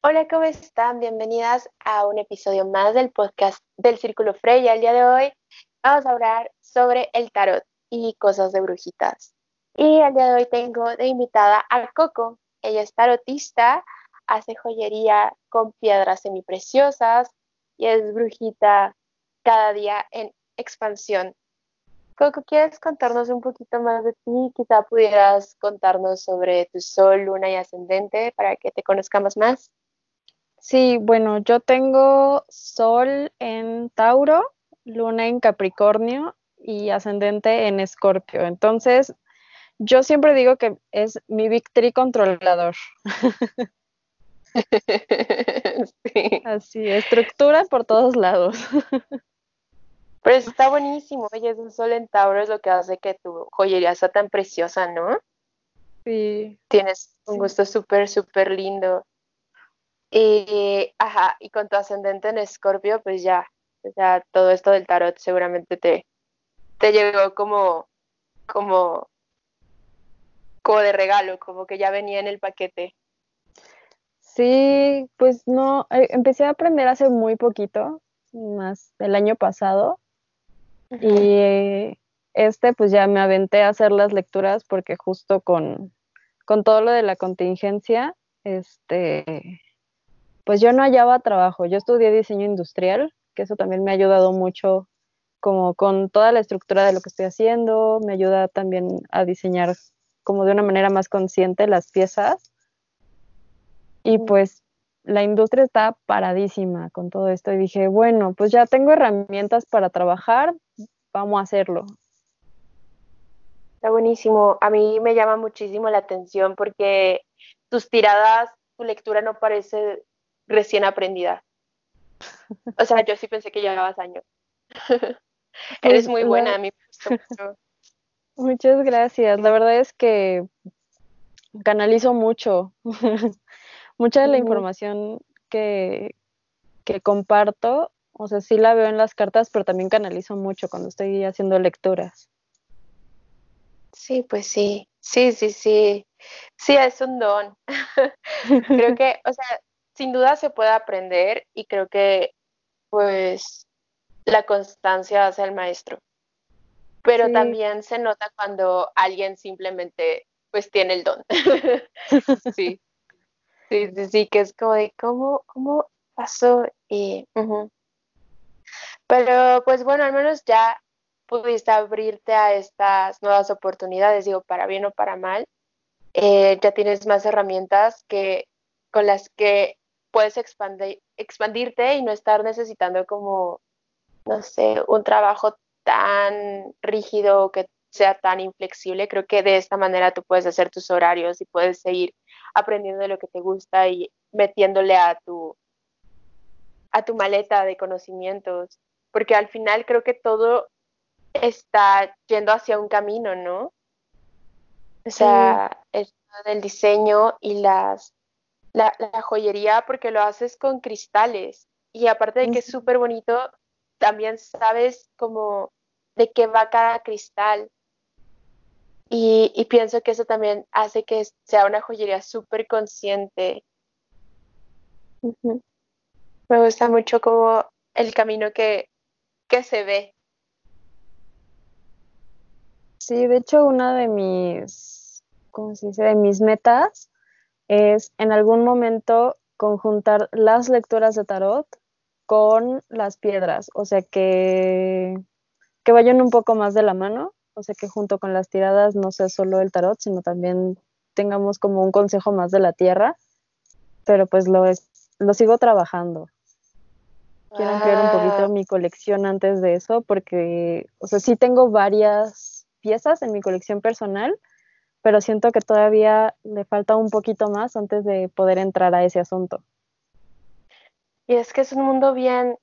Hola, ¿cómo están? Bienvenidas a un episodio más del podcast del Círculo Freya. El día de hoy vamos a hablar sobre el tarot y cosas de brujitas. Y el día de hoy tengo de invitada a Coco. Ella es tarotista, hace joyería con piedras semipreciosas y es brujita cada día en expansión. Coco, ¿quieres contarnos un poquito más de ti? Quizá pudieras contarnos sobre tu sol, luna y ascendente para que te conozcamos más. Sí, bueno, yo tengo sol en Tauro, luna en Capricornio y ascendente en Escorpio. Entonces, yo siempre digo que es mi victory controlador. sí. Así, estructura por todos lados. Pero está buenísimo, oye, es un sol en Tauro es lo que hace que tu joyería sea tan preciosa, ¿no? Sí. Tienes un gusto súper, súper lindo. Y, ajá, y con tu ascendente en Escorpio, pues ya, ya todo esto del tarot seguramente te, te llegó como, como, como de regalo, como que ya venía en el paquete. Sí, pues no, eh, empecé a aprender hace muy poquito, más el año pasado, y este pues ya me aventé a hacer las lecturas porque justo con, con todo lo de la contingencia, este, pues yo no hallaba trabajo. Yo estudié diseño industrial, que eso también me ha ayudado mucho como con toda la estructura de lo que estoy haciendo, me ayuda también a diseñar como de una manera más consciente las piezas. Y pues la industria está paradísima con todo esto y dije, bueno, pues ya tengo herramientas para trabajar, vamos a hacerlo. Está buenísimo. A mí me llama muchísimo la atención porque tus tiradas, tu lectura no parece recién aprendida. O sea, yo sí pensé que llevabas años. Eres pues, muy buena, a mí Muchas gracias. La verdad es que canalizo mucho. Mucha de la información que, que comparto, o sea, sí la veo en las cartas, pero también canalizo mucho cuando estoy haciendo lecturas. Sí, pues sí, sí, sí, sí. Sí, es un don. Creo que, o sea, sin duda se puede aprender y creo que pues la constancia hace al maestro. Pero también se nota cuando alguien simplemente pues tiene el don. sí. Sí, sí, sí, que es como de cómo, cómo pasó y pero pues bueno, al menos ya pudiste abrirte a estas nuevas oportunidades, digo, para bien o para mal. Eh, ya tienes más herramientas que con las que puedes expandirte y no estar necesitando como, no sé, un trabajo tan rígido que sea tan inflexible. Creo que de esta manera tú puedes hacer tus horarios y puedes seguir aprendiendo de lo que te gusta y metiéndole a tu a tu maleta de conocimientos, porque al final creo que todo está yendo hacia un camino, ¿no? O sea, el del diseño y las la, joyería porque lo haces con cristales y aparte de que es súper bonito, también sabes como de qué va cada cristal. Y, pienso que eso también hace que sea una joyería súper consciente. Me gusta mucho como el camino que, que se ve. Sí, de hecho, una de mis, ¿cómo se dice? De mis metas es en algún momento conjuntar las lecturas de tarot con las piedras, o sea que, que vayan un poco más de la mano, o sea que junto con las tiradas no sea solo el tarot, sino también tengamos como un consejo más de la tierra, pero pues lo, es, lo sigo trabajando. Quiero ampliar un poquito ah. mi colección antes de eso, porque, o sea, sí tengo varias piezas en mi colección personal, pero siento que todavía le falta un poquito más antes de poder entrar a ese asunto. Y es que es un mundo bien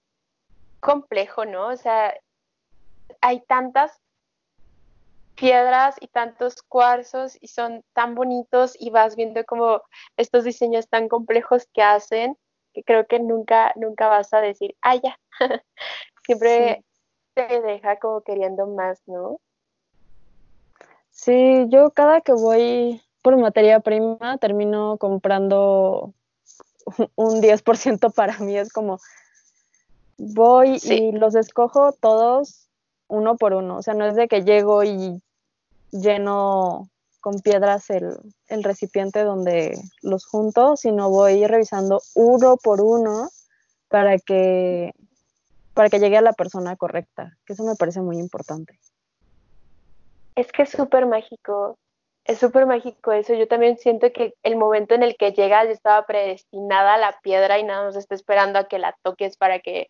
complejo, ¿no? O sea, hay tantas piedras y tantos cuarzos y son tan bonitos y vas viendo como estos diseños tan complejos que hacen que creo que nunca, nunca vas a decir, ah, ya. Siempre te deja como queriendo más, ¿no? Sí, yo cada que voy por materia prima termino comprando un 10% para mí es como voy y los escojo todos uno por uno. O sea, no es de que llego y lleno con piedras el, el recipiente donde los junto, sino voy revisando uno por uno para que, para que llegue a la persona correcta, que eso me parece muy importante. Es que es súper mágico, es súper mágico eso. Yo también siento que el momento en el que llegas, ya estaba predestinada a la piedra y nada más está esperando a que la toques para que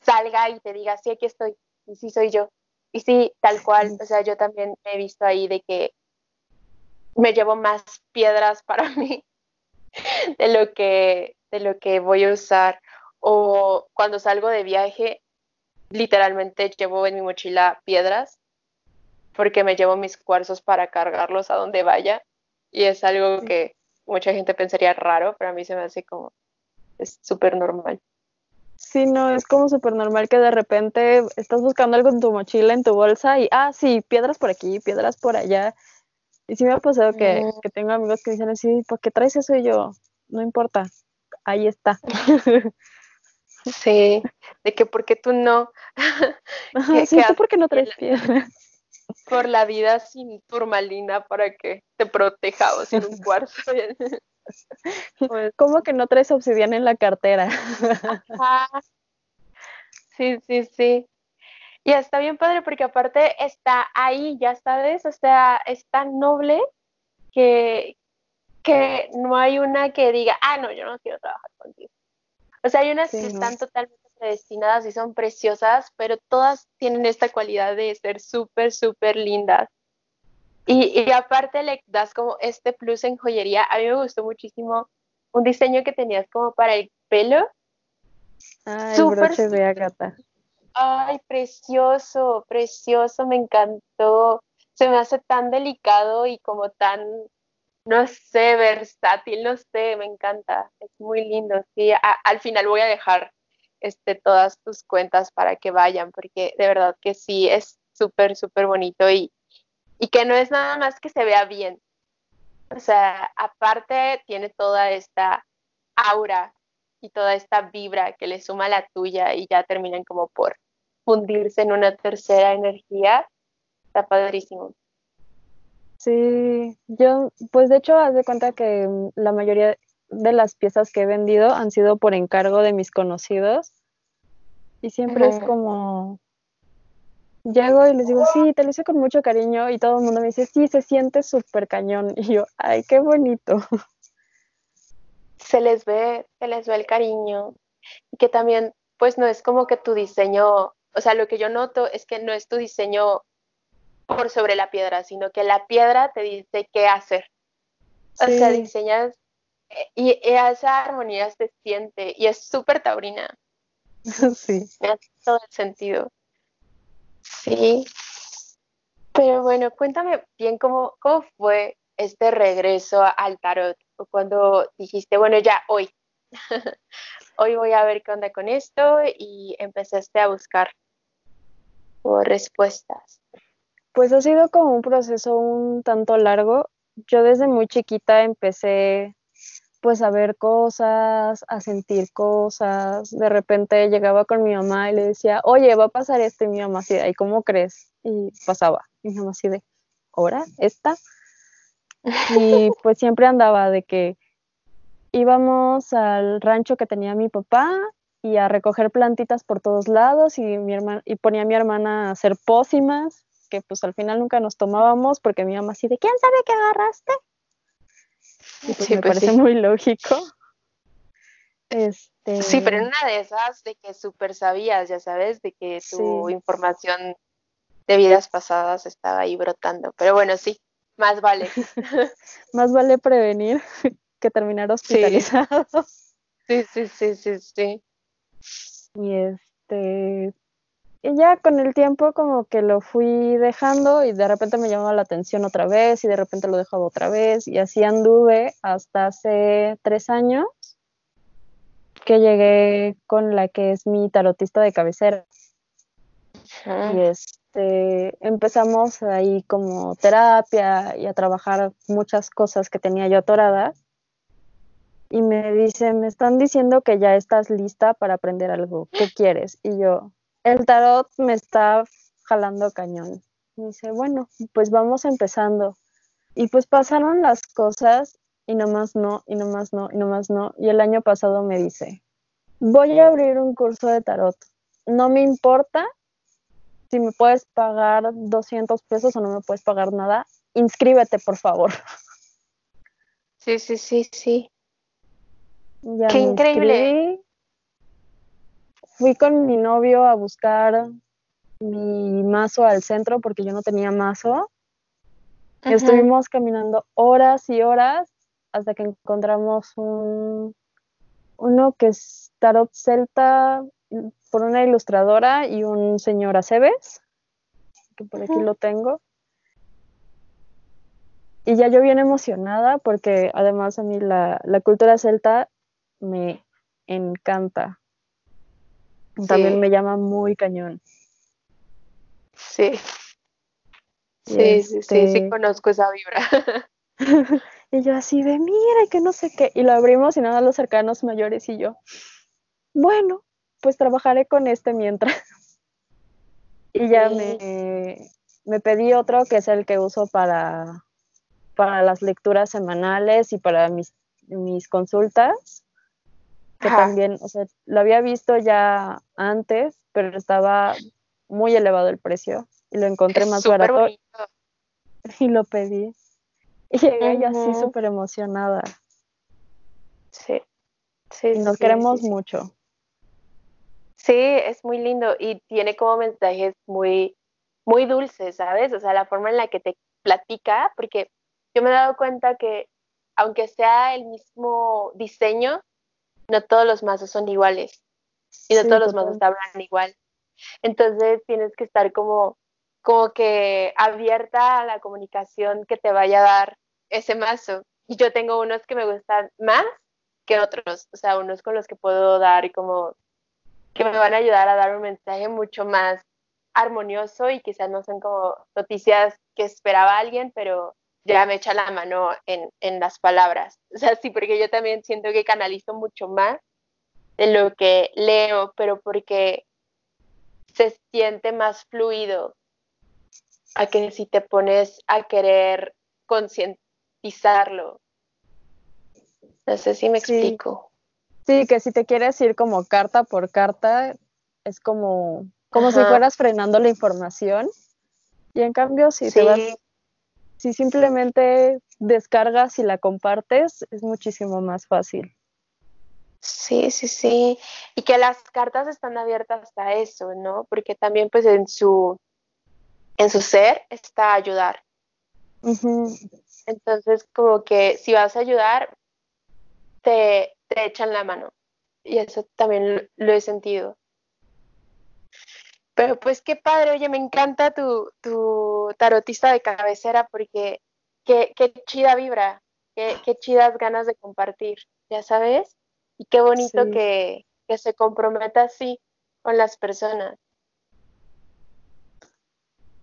salga y te diga, sí, aquí estoy, y sí soy yo. Y sí, tal cual, o sea, yo también he visto ahí de que me llevo más piedras para mí de lo que, de lo que voy a usar. O cuando salgo de viaje, literalmente llevo en mi mochila piedras porque me llevo mis cuarzos para cargarlos a donde vaya y es algo que mucha gente pensaría raro, pero a mí se me hace como es súper normal. Sí, no, es como súper normal que de repente estás buscando algo en tu mochila, en tu bolsa y, ah, sí, piedras por aquí, piedras por allá. Y sí me ha pasado que, que tengo amigos que dicen así, ¿por qué traes eso? Y yo, no importa, ahí está. Sí, de que porque tú no. sí, ¿tú por qué no traes piedras? Por la vida sin turmalina para que te proteja o sin un cuarzo. Pues, ¿Cómo que no traes obsidiana en la cartera? Sí, sí, sí. Y está bien padre porque aparte está ahí, ya sabes, o sea, es tan noble que, que no hay una que diga, ah, no, yo no quiero trabajar contigo. O sea, hay unas que están totalmente predestinadas y son preciosas, pero todas tienen esta cualidad de ser súper, súper lindas. Y, y, aparte le das como este plus en joyería. A mí me gustó muchísimo un diseño que tenías como para el pelo. Ay, broche de agata. Ay, precioso, precioso, me encantó. Se me hace tan delicado y como tan, no sé, versátil, no sé, me encanta. Es muy lindo. Sí, al final voy a dejar este, todas tus cuentas para que vayan, porque de verdad que sí, es súper, súper bonito y, y que no es nada más que se vea bien. O sea, aparte tiene toda esta aura y toda esta vibra que le suma a la tuya y ya terminan como por fundirse en una tercera energía. Está padrísimo. Sí, yo, pues de hecho, haz de cuenta que la mayoría de las piezas que he vendido han sido por encargo de mis conocidos y siempre es como, llego y les digo, sí, te lo hice con mucho cariño y todo el mundo me dice, sí, se siente súper cañón. Y yo, ay, qué bonito. Se les ve, se les ve el cariño y que también, pues no es como que tu diseño, o sea, lo que yo noto es que no es tu diseño por sobre la piedra, sino que la piedra te dice qué hacer. O sea, diseñas eh, y, y esa armonía se siente y es súper taurina. Sí. Me hace todo el sentido. Sí. Pero bueno, cuéntame bien cómo, cómo fue este regreso al tarot, cuando dijiste, bueno, ya hoy, hoy voy a ver qué onda con esto y empezaste a buscar respuestas. Pues ha sido como un proceso un tanto largo. Yo desde muy chiquita empecé pues a ver cosas, a sentir cosas. De repente llegaba con mi mamá y le decía, oye, va a pasar esto y mi mamá así, ¿y cómo crees? Y pasaba. Y mi mamá así de, ¿ahora? ¿Esta? Y pues siempre andaba de que íbamos al rancho que tenía mi papá y a recoger plantitas por todos lados y, mi hermana, y ponía a mi hermana a hacer pócimas, que pues al final nunca nos tomábamos porque mi mamá así de, ¿quién sabe qué agarraste? Pues me pues parece muy lógico. Este... Sí, pero en una de esas de que súper sabías, ya sabes, de que tu información de vidas pasadas estaba ahí brotando. Pero bueno, sí, más vale. más vale prevenir que terminar hospitalizado. Sí, sí, sí, sí, sí. Y este, y ya con el tiempo como que lo fui dejando y de repente me llamaba la atención otra vez y de repente lo dejaba otra vez y así anduve hasta hace tres años que llegué con la que es mi tarotista de cabecera. Y este, empezamos ahí como terapia y a trabajar muchas cosas que tenía yo atoradas. y me dice, me están diciendo que ya estás lista para aprender algo, ¿qué quieres? Y yo, el tarot me está jalando cañón. Dice, bueno, pues vamos empezando. Y pues pasaron las cosas y nomás no, y nomás no, y nomás no. Y el año pasado me dice, voy a abrir un curso de tarot. No me importa si me puedes pagar 200 pesos o no me puedes pagar nada. Inscríbete, por favor. Sí, sí, sí, sí. Qué increíble. Fui con mi novio a buscar mi mazo al centro porque yo no tenía mazo. Estuvimos caminando horas y horas hasta que encontramos un uno que es tarot celta por una ilustradora y un señor Aceves, que por aquí lo tengo. Y ya yo bien emocionada porque además a mí la, la cultura celta me encanta. También me llama muy cañón. Sí. Sí, sí, sí, sí, este conozco esa vibra. y yo así de, mira, que no sé qué. Y lo abrimos y nada, los cercanos mayores y yo, bueno, pues trabajaré con este mientras. y ya me, me pedí otro que es el que uso para, para las lecturas semanales y para mis, mis consultas que también, o sea, lo había visto ya antes, pero estaba muy elevado el precio y lo encontré más barato y lo pedí. Y llegué yo así súper emocionada. Sí, sí. Y nos queremos mucho. Sí, es muy lindo y tiene como mensajes muy, muy dulces, ¿sabes? O sea, la forma en la que te platica, porque yo me he dado cuenta que aunque sea el mismo diseño, no todos los mazos son iguales y no todos los mazos hablan igual. Entonces tienes que estar como, como que abierta a la comunicación que te vaya a dar ese mazo. Y yo tengo unos que me gustan más que otros, o sea, unos con los que puedo dar y como que me van a ayudar a dar un mensaje mucho más armonioso y quizás no son como noticias que esperaba alguien, pero ya me echa la mano en, en las palabras. O sea, sí, porque yo también siento que canalizo mucho más de lo que leo, pero porque se siente más fluido a que si te pones a querer concientizarlo. No sé si me explico. Sí, que si te quieres ir como carta por carta, es como, como si fueras frenando la información. Y en cambio, si te vas si simplemente descargas y la compartes, es muchísimo más fácil. Sí, sí, sí. Y que las cartas están abiertas a eso, ¿no? Porque también pues en su, en su ser está ayudar. Entonces, como que si vas a ayudar, te, te echan la mano. Y eso también lo he sentido. Pero pues qué padre, oye, me encanta tu, tu tarotista de cabecera porque qué, qué chida vibra, qué, qué, chidas ganas de compartir, ya sabes, y qué bonito que, que se comprometa así con las personas.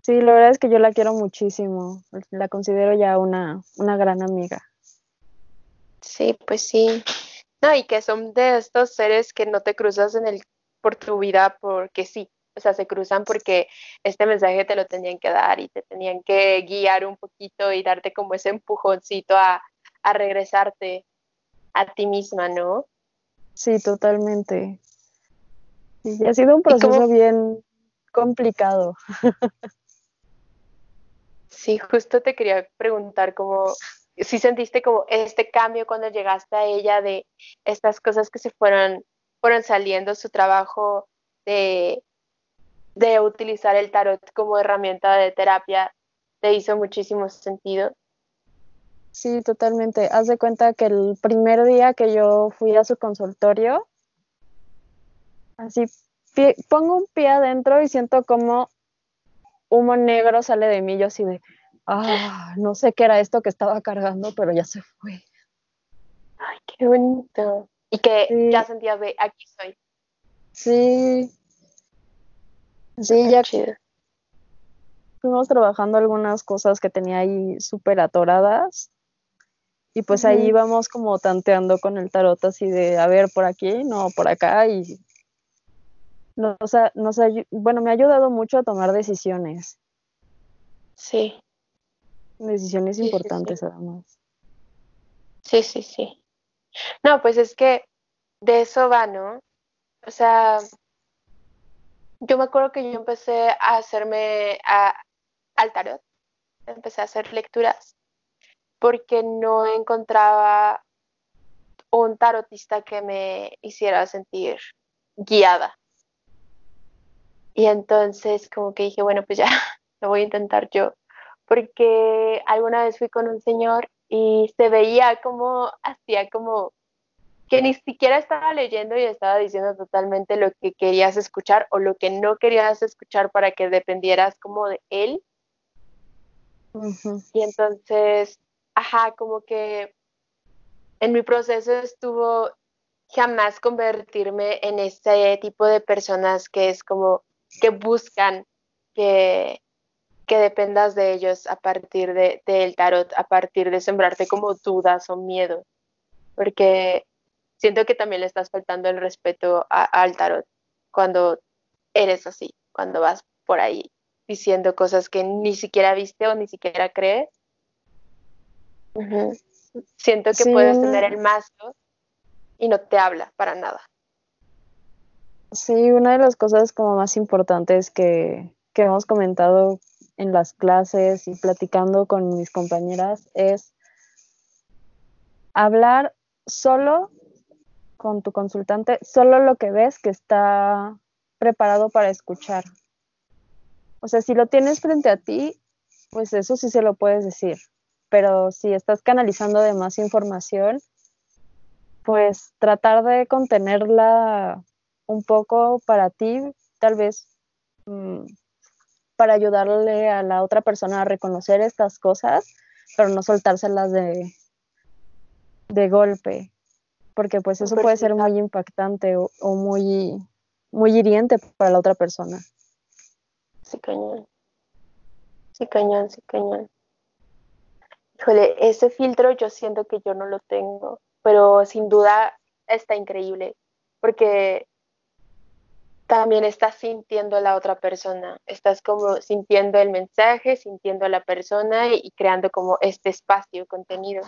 Sí, la verdad es que yo la quiero muchísimo, la considero ya una, una gran amiga. Sí, pues sí. No, y que son de estos seres que no te cruzas en el, por tu vida porque sí, o sea, se cruzan porque este mensaje te lo tenían que dar y te tenían que guiar un poquito y darte como ese empujoncito a, regresarte a ti misma, ¿no? Sí, totalmente. Y ha sido un proceso bien complicado. sí, justo te quería preguntar como si sentiste como este cambio cuando llegaste a ella de estas cosas que se fueron, fueron saliendo, su trabajo de de utilizar el tarot como herramienta de terapia te hizo muchísimo sentido. Sí, totalmente. Haz de cuenta que el primer día que yo fui a su consultorio, así pongo un pie adentro y siento como humo negro sale de mí, yo así de, ah, no sé qué era esto que estaba cargando, pero ya se fue. Ay, qué bonito. Y que ya sentías de, aquí estoy. Sí, Sí, ya fuimos trabajando algunas cosas que tenía ahí súper atoradas Y pues ahí vamos como tanteando con el tarot así de, a ver, por aquí, no, por acá. Y nos, nos bueno, me ha ayudado mucho a tomar decisiones. Sí. Decisiones importantes además. Sí, sí, sí. No, pues es que de eso va, ¿no? O sea, yo me acuerdo que yo empecé a hacerme al tarot, empecé a hacer lecturas porque no encontraba un tarotista que me hiciera sentir guiada. Y entonces como que dije, bueno, pues ya lo voy a intentar yo, porque alguna vez fui con un señor y se veía como hacía como que ni siquiera estaba leyendo y estaba diciendo totalmente lo que querías escuchar o lo que no querías escuchar para que dependieras como de él. Y entonces ajá, como que en mi proceso estuvo jamás convertirme en ese tipo de personas que es como que buscan que, que dependas de ellos a partir del de, tarot, a partir de sembrarte como dudas o miedo, porque siento que también le estás faltando el respeto al tarot cuando eres así, cuando vas por ahí diciendo cosas que ni siquiera viste o ni siquiera crees. Siento que puedes tener el mazo y no te habla para nada. Sí, una de las cosas como más importantes que, que hemos comentado en las clases y platicando con mis compañeras es hablar solo con tu consultante, solo lo que ves que está preparado para escuchar. O sea, si lo tienes frente a ti, pues eso sí se lo puedes decir pero si estás canalizando de más información, pues tratar de contenerla un poco para ti, tal vez mm, para ayudarle a la otra persona a reconocer estas cosas, pero no soltárselas de, de golpe, porque pues eso puede ser muy impactante o, o, muy, muy hiriente para la otra persona. Sí, cañón. Sí, cañón, sí, cañón híjole, ese filtro yo siento que yo no lo tengo, pero sin duda está increíble, porque también estás sintiendo a la otra persona, estás como sintiendo el mensaje, sintiendo a la persona y, creando como este espacio contenido.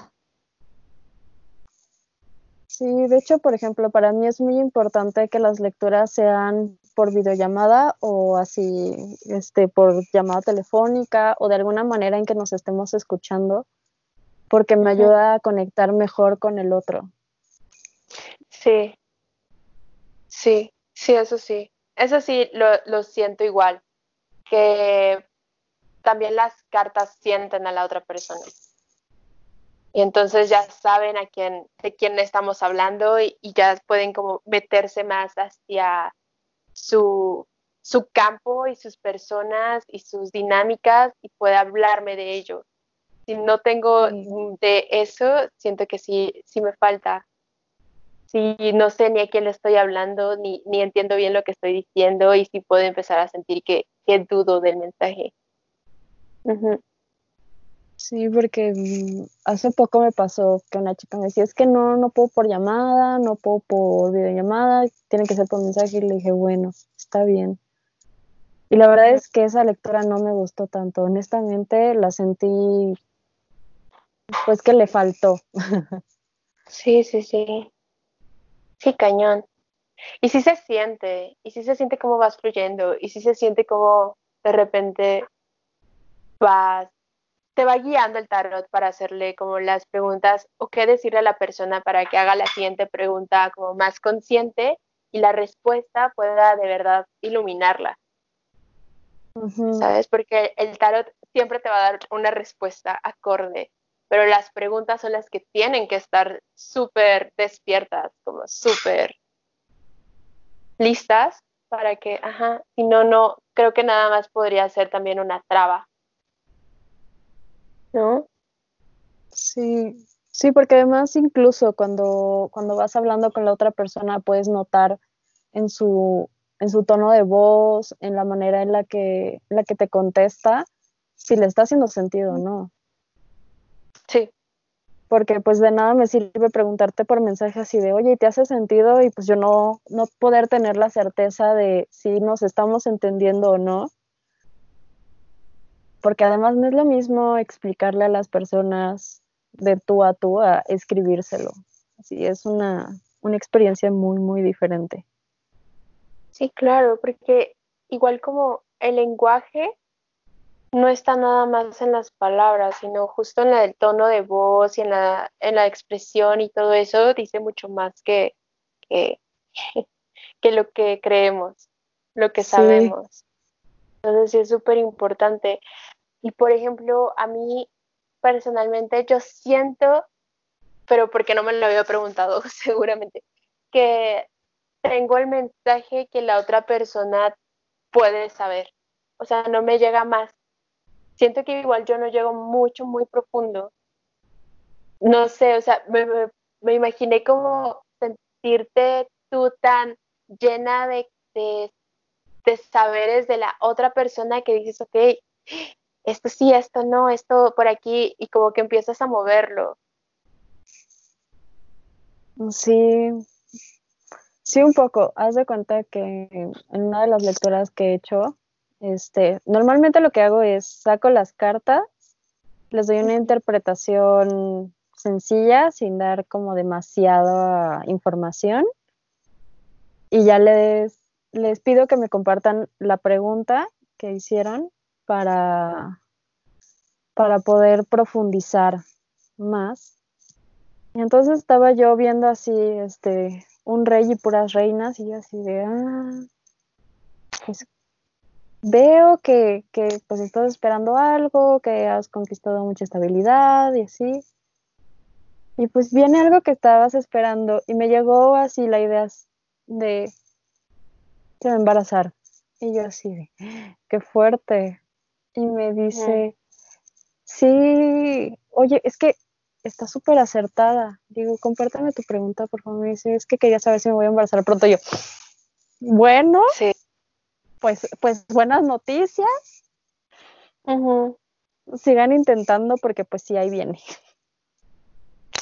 Sí, de hecho, por ejemplo, para mí es muy importante que las lecturas sean por videollamada o así, este, por llamada telefónica o de alguna manera en que nos estemos escuchando, porque me ayuda a conectar mejor con el otro. Sí, sí, sí, eso sí. Eso sí, lo, lo siento igual, que también las cartas sienten a la otra persona. Y entonces ya saben a quién, de quién estamos hablando y, ya pueden como meterse más hacia su, su campo y sus personas y sus dinámicas y puede hablarme de ello si no tengo de eso, siento que sí, sí me falta. Si no sé ni a quién le estoy hablando, ni, ni entiendo bien lo que estoy diciendo y si puedo empezar a sentir que, dudo del mensaje. Sí, porque mm, hace poco me pasó que una chica me decía, es que no, no puedo por llamada, no puedo por videollamada, tiene que ser por mensaje. Y le dije, bueno, está bien. Y la verdad es que esa lectura no me gustó tanto. Honestamente, la sentí pues que le faltó. Sí, sí, sí. Sí, cañón. Y sí se siente, y sí se siente como vas fluyendo, y sí se siente como de repente vas, te va guiando el tarot para hacerle como las preguntas o qué decirle a la persona para que haga la siguiente pregunta como más consciente y la respuesta pueda de verdad iluminarla. ¿Sabes? Porque el tarot siempre te va a dar una respuesta acorde pero las preguntas son las que tienen que estar súper despiertas, como súper listas para que, ajá, y no, no, creo que nada más podría ser también una traba. ¿No? Sí, sí, porque además incluso cuando, cuando vas hablando con la otra persona puedes notar en su, en su tono de voz, en la manera en la que, en la que te contesta, si le está haciendo sentido o no. Sí. porque pues de nada me sirve preguntarte por mensaje así de, oye, ¿te hace sentido? Y pues yo no, no poder tener la certeza de si nos estamos entendiendo o no. Porque además no es lo mismo explicarle a las personas de tú a tú a escribírselo. Así es una, una experiencia muy, muy diferente. Sí, claro, porque igual como el lenguaje no está nada más en las palabras, sino justo en el tono de voz y en la, en la expresión y todo eso dice mucho más que, que, lo que creemos, lo que sabemos. Entonces sí es súper importante. Y por ejemplo, a mí personalmente yo siento, pero porque no me lo había preguntado seguramente, que tengo el mensaje que la otra persona puede saber. O sea, no me llega más siento que igual yo no llego mucho, muy profundo. No sé, o sea, me, imaginé como sentirte tú tan llena de, de, saberes de la otra persona que dices, ok, esto sí, esto no, esto por aquí, y como que empiezas a moverlo. Sí, sí, un poco. Haz de cuenta que en una de las lecturas que he hecho, este, normalmente lo que hago es saco las cartas, les doy una interpretación sencilla, sin dar como demasiada información, y ya les, les pido que me compartan la pregunta que hicieron para, para poder profundizar más. Y entonces estaba yo viendo así, este, un rey y puras reinas, y yo así de, ah, pues veo que, que pues estás esperando algo, que has conquistado mucha estabilidad y así. Y pues viene algo que estabas esperando y me llegó así la idea de me embarazar. Y yo así de, qué fuerte. Y me dice, sí, oye, es que está súper acertada. Digo, compártame tu pregunta, por favor. Me dice, es que quería saber si me voy a embarazar pronto. yo, bueno, sí pues, pues buenas noticias. Sigan intentando porque pues sí, ahí viene.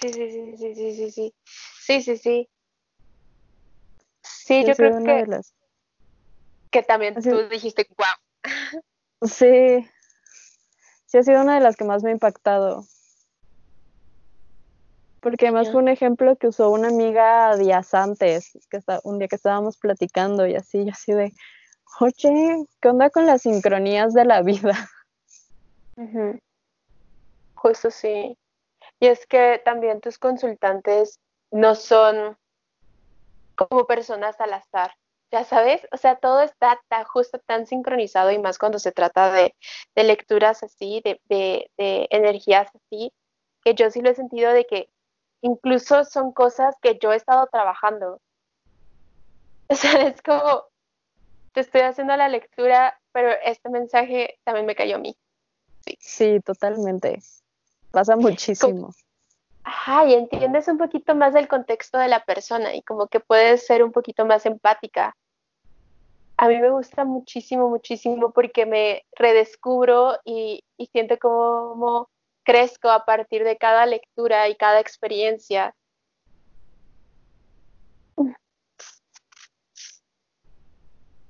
Sí, sí, sí, sí, sí, sí, sí. Sí, sí, sí. Sí, yo creo que, que también tú dijiste, wow. Sí, sí ha sido una de las que más me ha impactado. Porque además fue un ejemplo que usó una amiga días antes, que está, un día que estábamos platicando y así, yo así de, Oye, ¿qué onda con las sincronías de la vida? Justo sí. Y es que también tus consultantes no son como personas al azar, ya sabes, o sea, todo está tan justo, tan sincronizado y más cuando se trata de, lecturas así, de, de, de, energías así, que yo sí lo he sentido de que incluso son cosas que yo he estado trabajando. O sea, es como, te estoy haciendo la lectura, pero este mensaje también me cayó a mí. Sí, totalmente. Pasa muchísimo. Ajá, y entiendes un poquito más del contexto de la persona y como que puedes ser un poquito más empática. A mí me gusta muchísimo, muchísimo porque me redescubro y, y siento como crezco a partir de cada lectura y cada experiencia.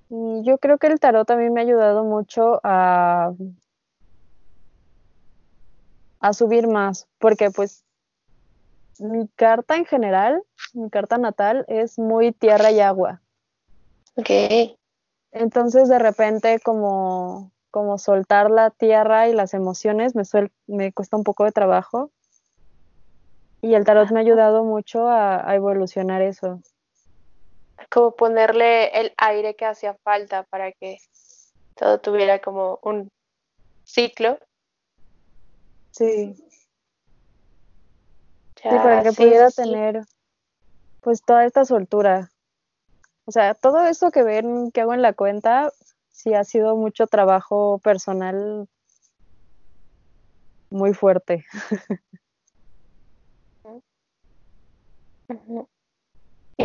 Y yo creo que el tarot también me ha ayudado mucho a, a subir más, porque pues mi carta en general, mi carta natal es muy tierra y agua. Ok. Entonces de repente como, como soltar la tierra y las emociones me, me cuesta un poco de trabajo. Y el tarot me ha ayudado mucho a, a evolucionar eso como ponerle el aire que hacía falta para que todo tuviera como un ciclo. Sí. sí, para que pudiera tener pues toda esta soltura. O sea, todo esto que ven que hago en la cuenta, sí ha sido mucho trabajo personal muy fuerte.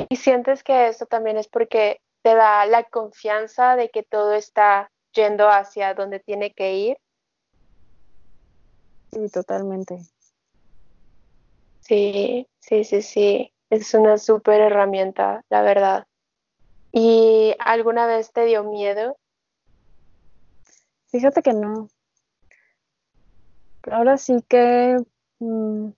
Y sientes que esto también es porque te da la confianza de que todo está yendo hacia donde tiene que ir. Sí, totalmente. Sí, sí, sí, sí. Es una súper herramienta, la verdad. ¿Y alguna vez te dio miedo? Fíjate que no. Ahora sí que, mm,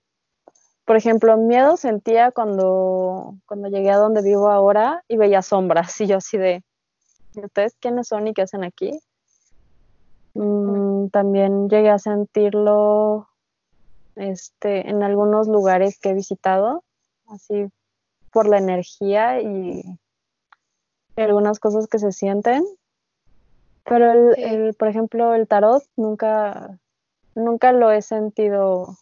por ejemplo, miedo sentía cuando, cuando llegué a donde vivo ahora y veía sombras y yo así de, ¿ustedes quiénes son y qué hacen aquí? Mm, también llegué a sentirlo este, en algunos lugares que he visitado, así por la energía y algunas cosas que se sienten. Pero el, por ejemplo, el tarot nunca, nunca lo he sentido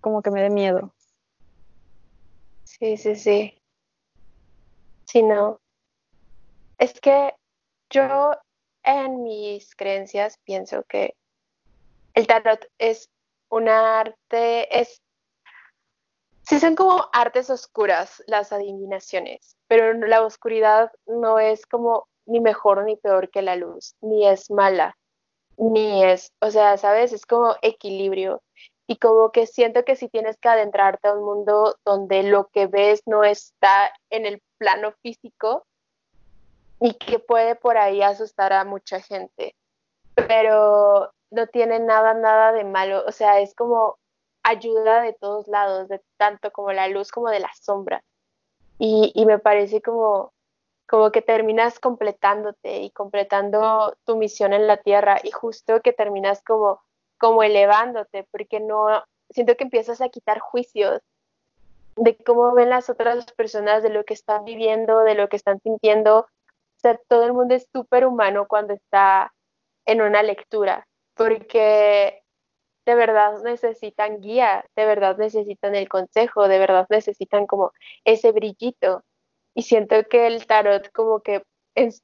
como que me dé miedo. Sí, sí, sí. Sí, no. Es que yo en mis creencias pienso que el tarot es un arte, es Sí, son como artes oscuras las adivinaciones, pero la oscuridad no es como ni mejor ni peor que la luz, ni es mala, ni es, o sea, ¿sabes? Es como equilibrio. Y como que siento que si tienes que adentrarte a un mundo donde lo que ves no está en el plano físico y que puede por ahí asustar a mucha gente, pero no tiene nada, nada de malo, o sea, es como ayuda de todos lados, tanto como la luz como de la sombra. Y, me parece como, como que terminas completándote y completando tu misión en la tierra y justo que terminas como, como elevándote, porque no, siento que empiezas a quitar juicios de cómo ven las otras personas, de lo que están viviendo, de lo que están sintiendo. O sea, todo el mundo es súper humano cuando está en una lectura, porque de verdad necesitan guía, de verdad necesitan el consejo, de verdad necesitan como ese brillito. Y siento que el tarot como que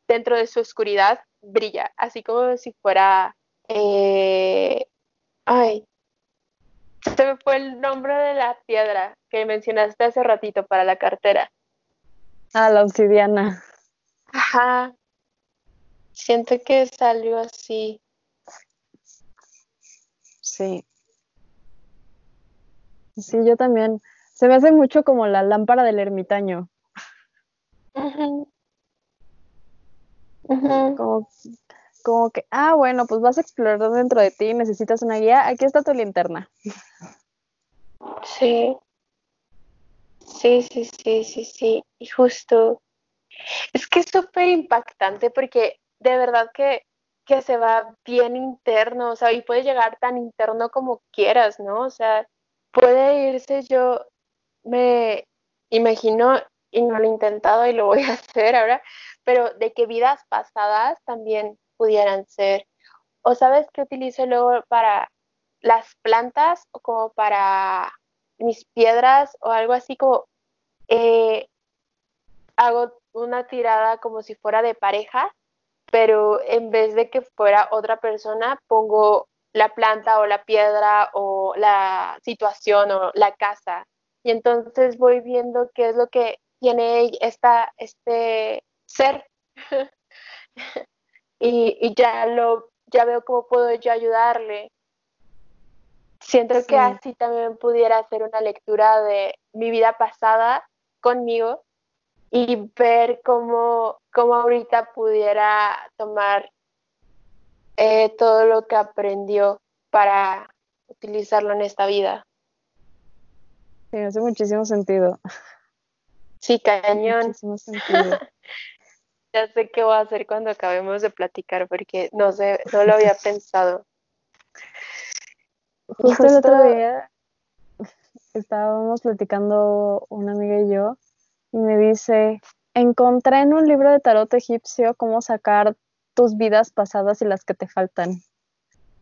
dentro de su oscuridad brilla, así como si fuera... Eh, ay, se me fue el nombre de la piedra que mencionaste hace ratito para la cartera. Ah, la obsidiana. Ajá. Siento que salió así. Sí. Sí, yo también. Se me hace mucho como la lámpara del ermitaño. Como, como que, ah, bueno, pues vas a explorar dentro de ti, necesitas una guía, aquí está tu linterna. Sí. Sí, sí, sí, sí, sí. Y justo. Es que es súper impactante porque de verdad que que se va bien interno, o sea, y puede llegar tan interno como quieras, ¿no? O sea, puede irse, yo me imagino, y no lo he intentado y lo voy a hacer ahora, pero de que vidas pasadas también pudieran ser. O sabes qué utilizo luego para las plantas o como para mis piedras o algo así como eh, hago una tirada como si fuera de pareja pero en vez de que fuera otra persona, pongo la planta o la piedra o la situación o la casa. Y entonces voy viendo qué es lo que tiene esta, este ser. y, ya lo, ya veo cómo puedo yo ayudarle. Siento que así también pudiera hacer una lectura de mi vida pasada conmigo y ver cómo, cómo ahorita pudiera tomar eh, todo lo que aprendió para utilizarlo en esta vida. Sí, hace muchísimo sentido. Sí, cañón. Muchísimo sentido. ya sé qué voy a hacer cuando acabemos de platicar porque no sé, no lo había pensado. Justo el otro día estábamos platicando una amiga y yo y me dice, encontré en un libro de tarot egipcio cómo sacar tus vidas pasadas y las que te faltan.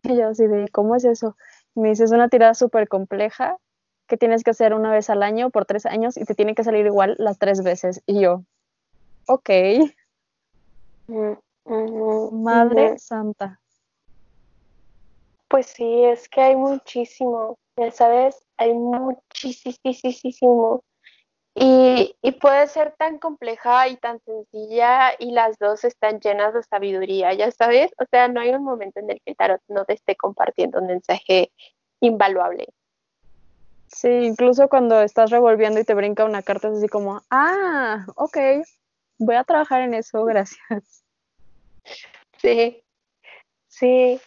Y yo así de, ¿cómo es eso? Y me dice, es una tirada súper compleja que tienes que hacer una vez al año por tres años y te tiene que salir igual las tres veces. Y yo, ok. Madre Santa. Pues sí, es que hay muchísimo, ya sabes, hay muchísimo. Y, puede ser tan compleja y tan sencilla y las dos están llenas de sabiduría, ya sabes, o sea, no hay un momento en el que el tarot no te esté compartiendo un mensaje invaluable. Sí, incluso cuando estás revolviendo y te brinca una carta, es así como, ah, ok, voy a trabajar en eso, gracias. Sí, sí.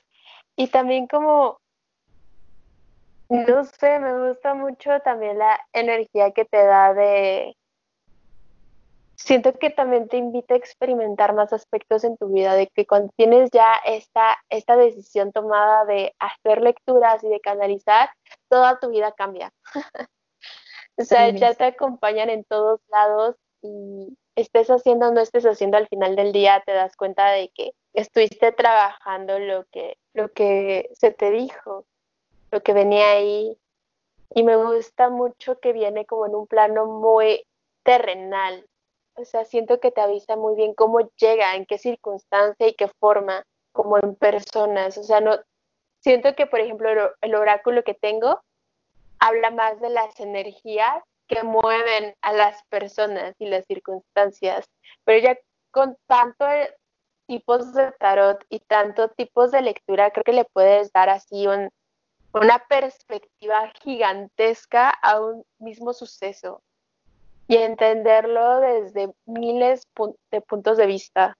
Y también como, no sé, me gusta mucho también la energía que te da de... Siento que también te invita a experimentar más aspectos en tu vida, de que cuando tienes ya esta, esta decisión tomada de hacer lecturas y de canalizar, toda tu vida cambia. o sea, ya te acompañan en todos lados y estés haciendo o no estés haciendo al final del día, te das cuenta de que estuviste trabajando lo que, lo que se te dijo, lo que venía ahí. Y me gusta mucho que viene como en un plano muy terrenal. O sea, siento que te avisa muy bien cómo llega, en qué circunstancia y qué forma, como en personas. O sea, no siento que, por ejemplo, el oráculo que tengo habla más de las energías que mueven a las personas y las circunstancias. Pero ya con tanto tipos de tarot y tantos tipos de lectura, creo que le puedes dar así una perspectiva gigantesca a un mismo suceso y entenderlo desde miles de puntos de vista.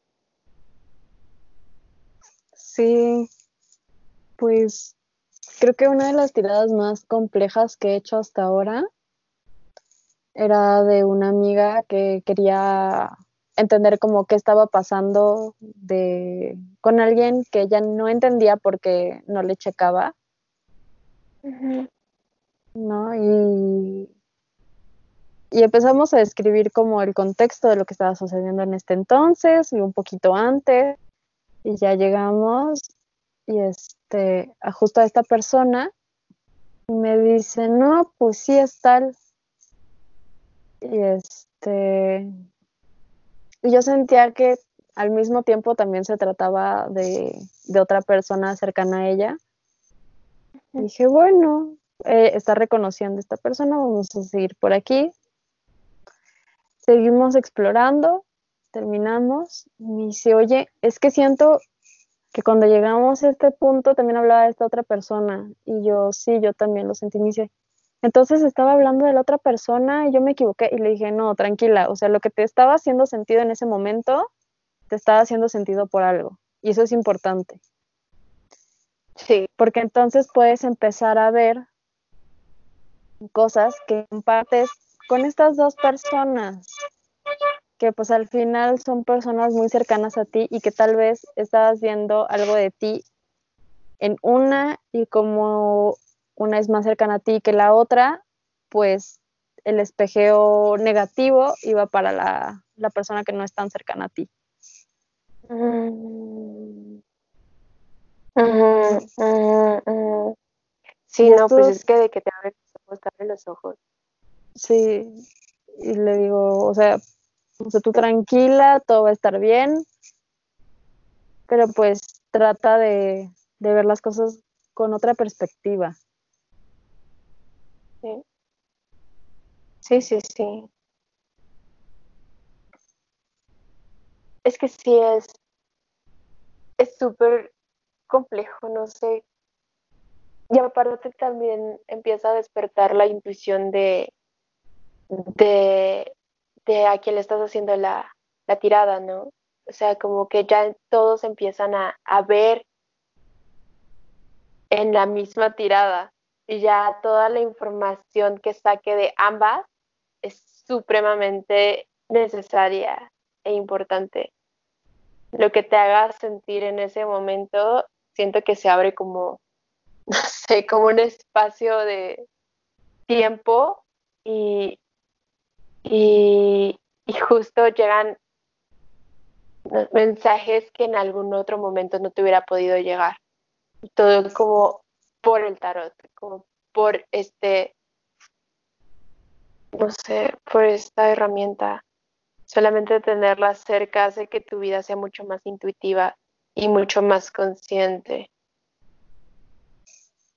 Sí, pues creo que una de las tiradas más complejas que he hecho hasta ahora era de una amiga que quería entender como qué estaba pasando de, con alguien que ella no entendía porque no le checaba. ¿No? Y, y empezamos a describir como el contexto de lo que estaba sucediendo en este entonces y un poquito antes. Y ya llegamos y este, justo a esta persona me dice, no, pues sí es tal. Y este, y yo sentía que al mismo tiempo también se trataba de, otra persona cercana a ella. Dije, bueno, eh, está reconociendo a esta persona, vamos a seguir por aquí. Seguimos explorando, terminamos. Y me dice, oye, es que siento que cuando llegamos a este punto también hablaba de esta otra persona. Y yo, sí, yo también lo sentí. Me dice, entonces estaba hablando de la otra persona y yo me equivoqué y le dije, no, tranquila, o sea, lo que te estaba haciendo sentido en ese momento, te estaba haciendo sentido por algo. Y eso es importante. Sí. Porque entonces puedes empezar a ver cosas que compartes con estas dos personas, que pues al final son personas muy cercanas a ti y que tal vez estabas viendo algo de ti en una y como una es más cercana a ti que la otra, pues el espejeo negativo iba para la, persona que no es tan cercana a ti. Sí, no, pues es que de que te abre los ojos. Sí, y le digo, o sea, o sea, tú tranquila, todo va a estar bien, pero pues trata de, de ver las cosas con otra perspectiva. Sí. Sí, sí, sí. Es que sí es, es súper complejo, no sé. Y aparte también empieza a despertar la intuición de, de, a quién le estás haciendo la, la tirada, ¿no? O sea, como que ya todos empiezan a, a ver en la misma tirada y ya toda la información que saque de ambas es supremamente necesaria e importante. Lo que te haga sentir en ese momento, siento que se abre como, no sé, como un espacio de tiempo y, y, y justo llegan mensajes que en algún otro momento no te hubiera podido llegar. Todo como por el tarot, como por este, no sé, por esta herramienta. Solamente tenerla cerca hace que tu vida sea mucho más intuitiva y mucho más consciente.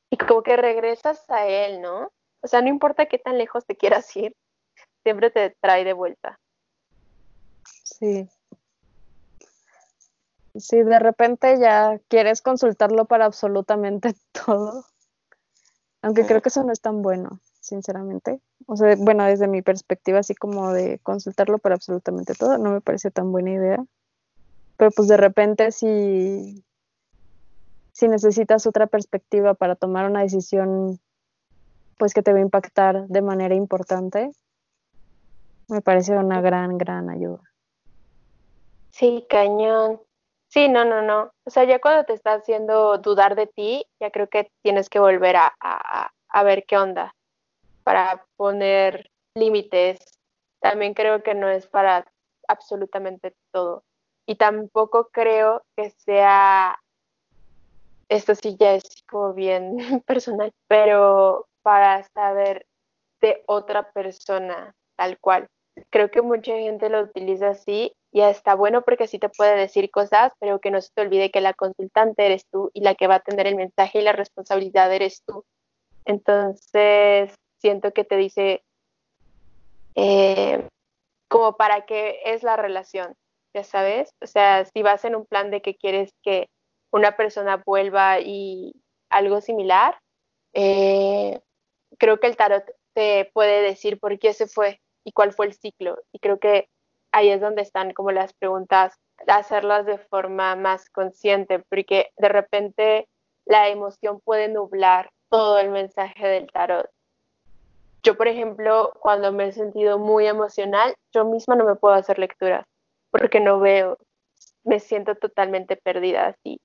Y como que regresas a él, ¿no? O sea, no importa qué tan lejos te quieras ir, siempre te trae de vuelta. Sí. Si de repente ya quieres consultarlo para absolutamente todo, aunque creo que eso no es tan bueno. sinceramente. O sea, bueno, desde mi perspectiva, así como de consultarlo para absolutamente todo, no me parece tan buena idea. Pero pues de repente si, si necesitas otra perspectiva para tomar una decisión pues que te va a impactar de manera importante, me parece una gran, gran ayuda. Sí, cañón. Sí, no, no, no. O sea, ya cuando te está haciendo dudar de ti, ya creo que tienes que volver a, a ver qué onda para poner límites. También creo que no es para absolutamente todo. Y tampoco creo que sea, esto sí ya es como bien personal, pero para saber de otra persona tal cual. Creo que mucha gente lo utiliza así y está bueno porque así te puede decir cosas, pero que no se te olvide que la consultante eres tú y la que va a tener el mensaje y la responsabilidad eres tú. Entonces, siento que te dice eh, como para qué es la relación, ya sabes. O sea, si vas en un plan de que quieres que una persona vuelva y algo similar, eh, creo que el tarot te puede decir por qué se fue y cuál fue el ciclo. Y creo que ahí es donde están como las preguntas, hacerlas de forma más consciente, porque de repente la emoción puede nublar todo el mensaje del tarot. Yo, por ejemplo, cuando me he sentido muy emocional, yo misma no me puedo hacer lecturas porque no veo, me siento totalmente perdida así.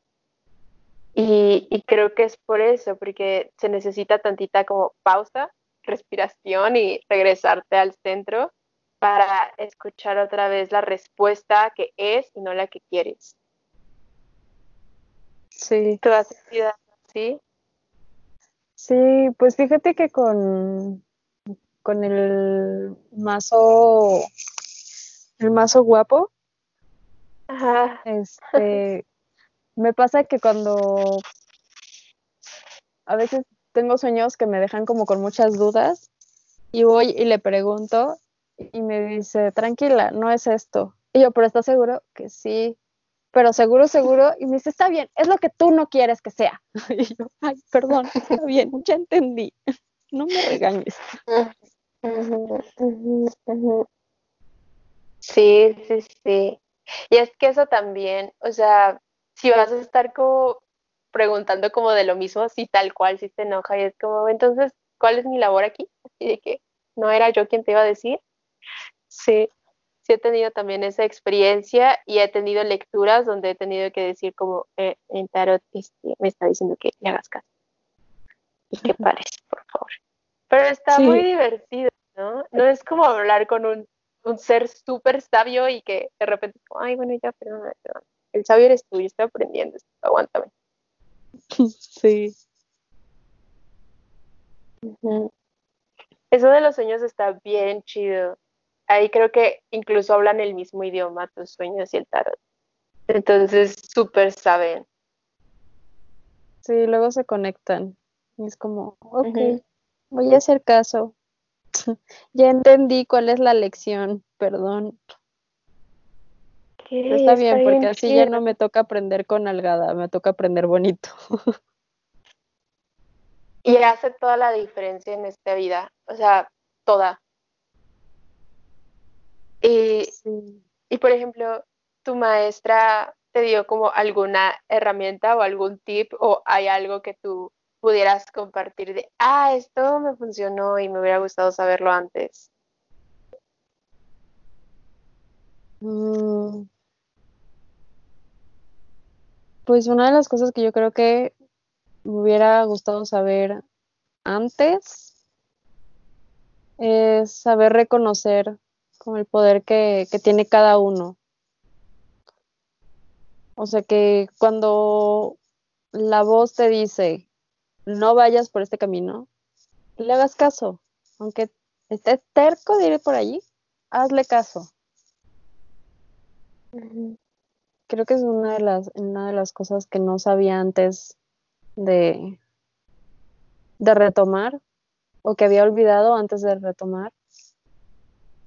Y, y, creo que es por eso, porque se necesita tantita como pausa, respiración y regresarte al centro para escuchar otra vez la respuesta que es y no la que quieres. Sí. ¿Tú has sentido así? Sí, pues fíjate que con, con el mazo, el mazo guapo, Ajá. este, me pasa que cuando a veces tengo sueños que me dejan como con muchas dudas y voy y le pregunto y me dice, tranquila, no es esto. Y yo, pero ¿estás seguro? Que sí, pero seguro, seguro. Y me dice, está bien, es lo que tú no quieres que sea. Y yo, ay, perdón, está bien, ya entendí. No me regañes. Sí, sí, sí. Y es que eso también, o sea, si vas a estar como preguntando como de lo mismo, si tal cual, si te enoja y es como, entonces, ¿cuál es mi labor aquí? Y de que no era yo quien te iba a decir. Sí, sí he tenido también esa experiencia y he tenido lecturas donde he tenido que decir como eh, en tarot este, me está diciendo que le hagas caso. Y que pares, por favor. Pero está muy divertido, ¿no? No es como hablar con un, un ser súper sabio y que de repente, ay, bueno, ya, perdón, perdón. El sabio eres tú, yo estoy aprendiendo, aguántame. Sí. Eso de los sueños está bien chido. Ahí creo que incluso hablan el mismo idioma, tus sueños y el tarot. Entonces, súper saben. Sí, luego se conectan. Y es como, ok, voy a hacer caso. ya entendí cuál es la lección, perdón. está, bien, porque así ya no me toca aprender con algada, me toca aprender bonito. y hace toda la diferencia en esta vida, o sea, toda. Y, y por ejemplo, tu maestra te dio como alguna herramienta o algún tip o hay algo que tú pudieras compartir de, ah, esto me funcionó y me hubiera gustado saberlo antes? Mm. Pues una de las cosas que yo creo que me hubiera gustado saber antes es saber reconocer con el poder que, que tiene cada uno. O sea que cuando la voz te dice, no vayas por este camino, le hagas caso. Aunque estés terco de ir por allí, hazle caso. Creo que es una de las, una de las cosas que no sabía antes de, de retomar, o que había olvidado antes de retomar,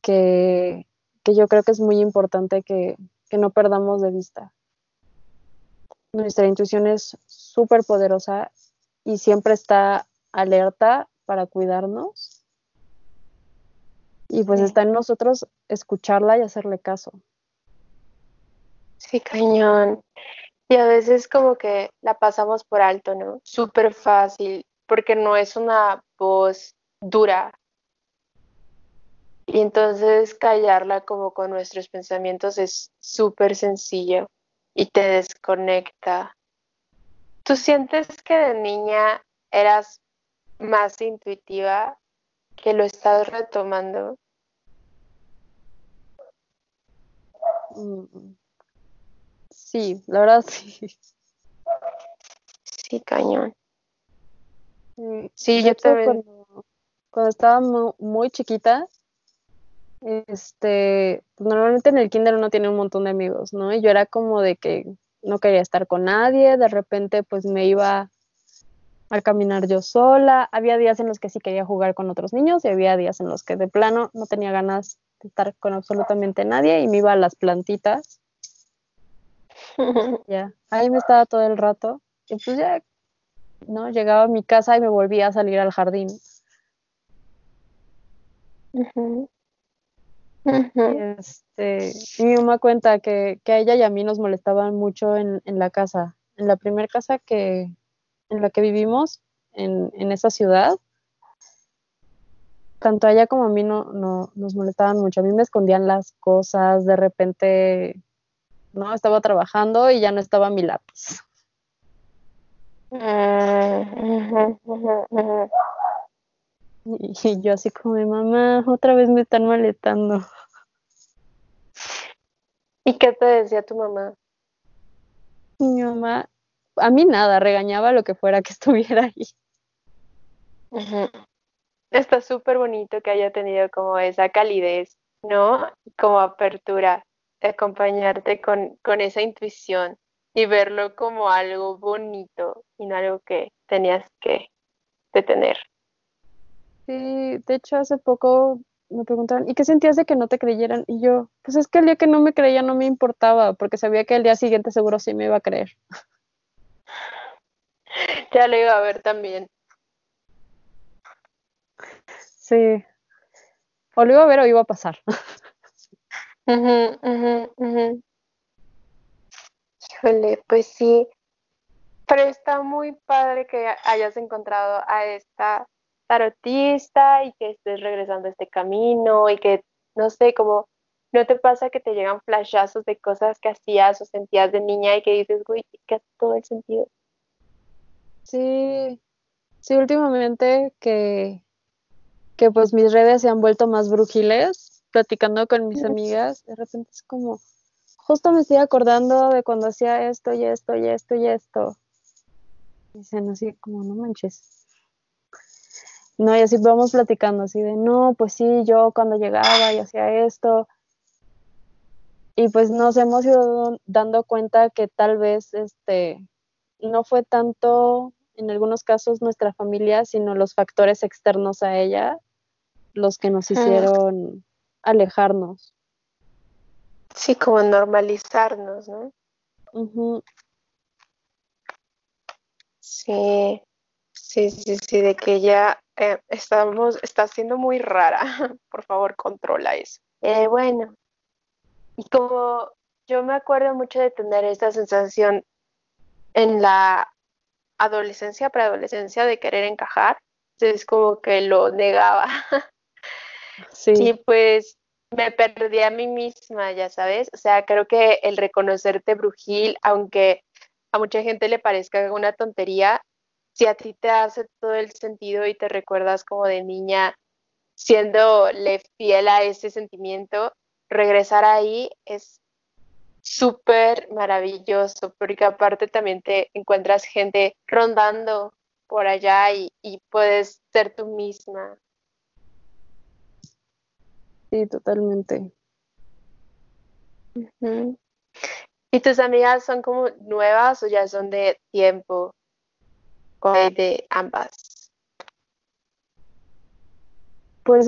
que, que yo creo que es muy importante que, que no perdamos de vista. Nuestra intuición es súper poderosa y siempre está alerta para cuidarnos. Y pues está en nosotros escucharla y hacerle caso. Sí, cañón. Y a veces como que la pasamos por alto, ¿no? Súper fácil, porque no es una voz dura. Y entonces callarla como con nuestros pensamientos es súper sencillo y te desconecta. ¿Tú sientes que de niña eras más intuitiva que lo estás retomando? Mm, sí, la verdad sí. Sí, cañón. Mm, sí, yo también. Cuando, estaba muy, chiquita, este, normalmente en el kinder uno tiene un montón de amigos, ¿no? Y yo era como de que no quería estar con nadie, de repente pues me iba a caminar yo sola, había días en los que sí quería jugar con otros niños y había días en los que de plano no tenía ganas de estar con absolutamente nadie y me iba a las plantitas. ya, ahí me estaba todo el rato y pues ya, ¿no? Llegaba a mi casa y me volvía a salir al jardín. Este, mi mamá cuenta que, a ella y a mí nos molestaban mucho en, la casa. En la primera casa que, en la que vivimos, en, esa ciudad, tanto a ella como a mí no, no, nos molestaban mucho. A mí me escondían las cosas, de repente, no, estaba trabajando y ya no estaba mi lápiz. Y yo así como, de mamá, otra vez me están molestando. ¿Y qué te decía tu mamá? Mi mamá, a mí nada, regañaba lo que fuera que estuviera ahí. Está súper bonito que haya tenido como esa calidez, ¿no? Como apertura, de acompañarte con, con esa intuición y verlo como algo bonito y no algo que tenías que detener. Sí, de hecho hace poco me preguntaron, ¿y qué sentías de que no te creyeran? Y yo, pues es que el día que no me creía no me importaba, porque sabía que el día siguiente seguro sí me iba a creer. Ya lo iba a ver también. Sí. O lo iba a ver o iba a pasar. Híjole, pues sí. Pero está muy padre que hayas encontrado a esta tarotista y que estés regresando a este camino y que, no sé, como no te pasa que te llegan flashazos de cosas que hacías o sentías de niña y que dices, güey, que hace todo el sentido. Sí, sí, últimamente que, que pues mis redes se han vuelto más brujiles, platicando con mis amigas, de repente es como, justo me estoy acordando de cuando hacía esto y esto y esto y esto. Dicen así como, no manches. No, y así vamos platicando, así de, no, pues sí, yo cuando llegaba y hacía esto. Y pues nos hemos ido dando cuenta que tal vez este no fue tanto en algunos casos nuestra familia, sino los factores externos a ella los que nos hicieron alejarnos. Sí, como normalizarnos, ¿no? Sí, sí, sí, sí, de que ya eh, estamos, está siendo muy rara. Por favor, controla eso. Eh, bueno, y como yo me acuerdo mucho de tener esta sensación en la adolescencia, preadolescencia, de querer encajar, entonces como que lo negaba. Sí. Y pues me perdí a mí misma, ya sabes. O sea, creo que el reconocerte brujil, aunque a mucha gente le parezca una tontería, si a ti te hace todo el sentido y te recuerdas como de niña siéndole fiel a ese sentimiento, regresar ahí es súper maravilloso, porque aparte también te encuentras gente rondando por allá y, puedes ser tú misma. Sí, totalmente. ¿Y tus amigas son como nuevas o ya son de tiempo? De ambas? Pues,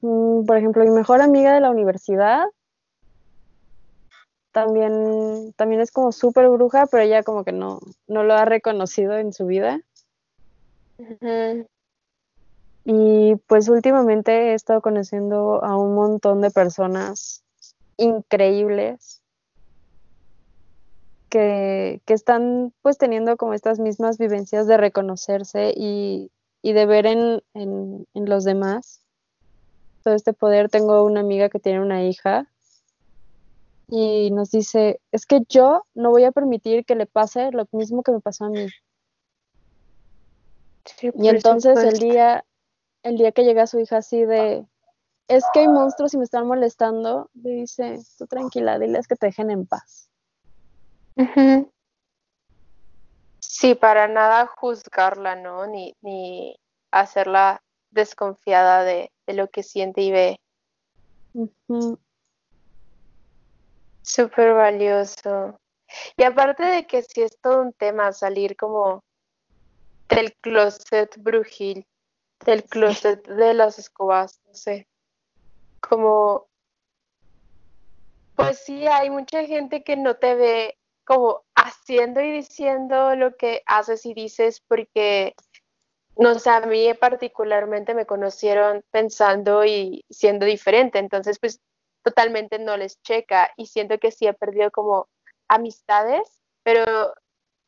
mm, por ejemplo, mi mejor amiga de la universidad también, también es como súper bruja, pero ella como que no, no lo ha reconocido en su vida. Y pues últimamente he estado conociendo a un montón de personas increíbles que, están pues teniendo como estas mismas vivencias de reconocerse y, de ver en, en, los demás todo este poder. Tengo una amiga que tiene una hija y nos dice, es que yo no voy a permitir que le pase lo mismo que me pasó a mí. y entonces el día, el día que llega su hija así de, es que hay monstruos y me están molestando, le dice, tú tranquila, diles que te dejen en paz. Sí, para nada juzgarla, ¿no? Ni, ni hacerla desconfiada de, lo que siente y ve. Súper valioso. Y aparte de que sí es todo un tema salir como del closet brujil, del closet de las escobas, no sé, como, pues sí, hay mucha gente que no te ve como haciendo y diciendo lo que haces y dices porque, no sé, a mí particularmente me conocieron pensando y siendo diferente, entonces pues totalmente no les checa y siento que sí he perdido como amistades, pero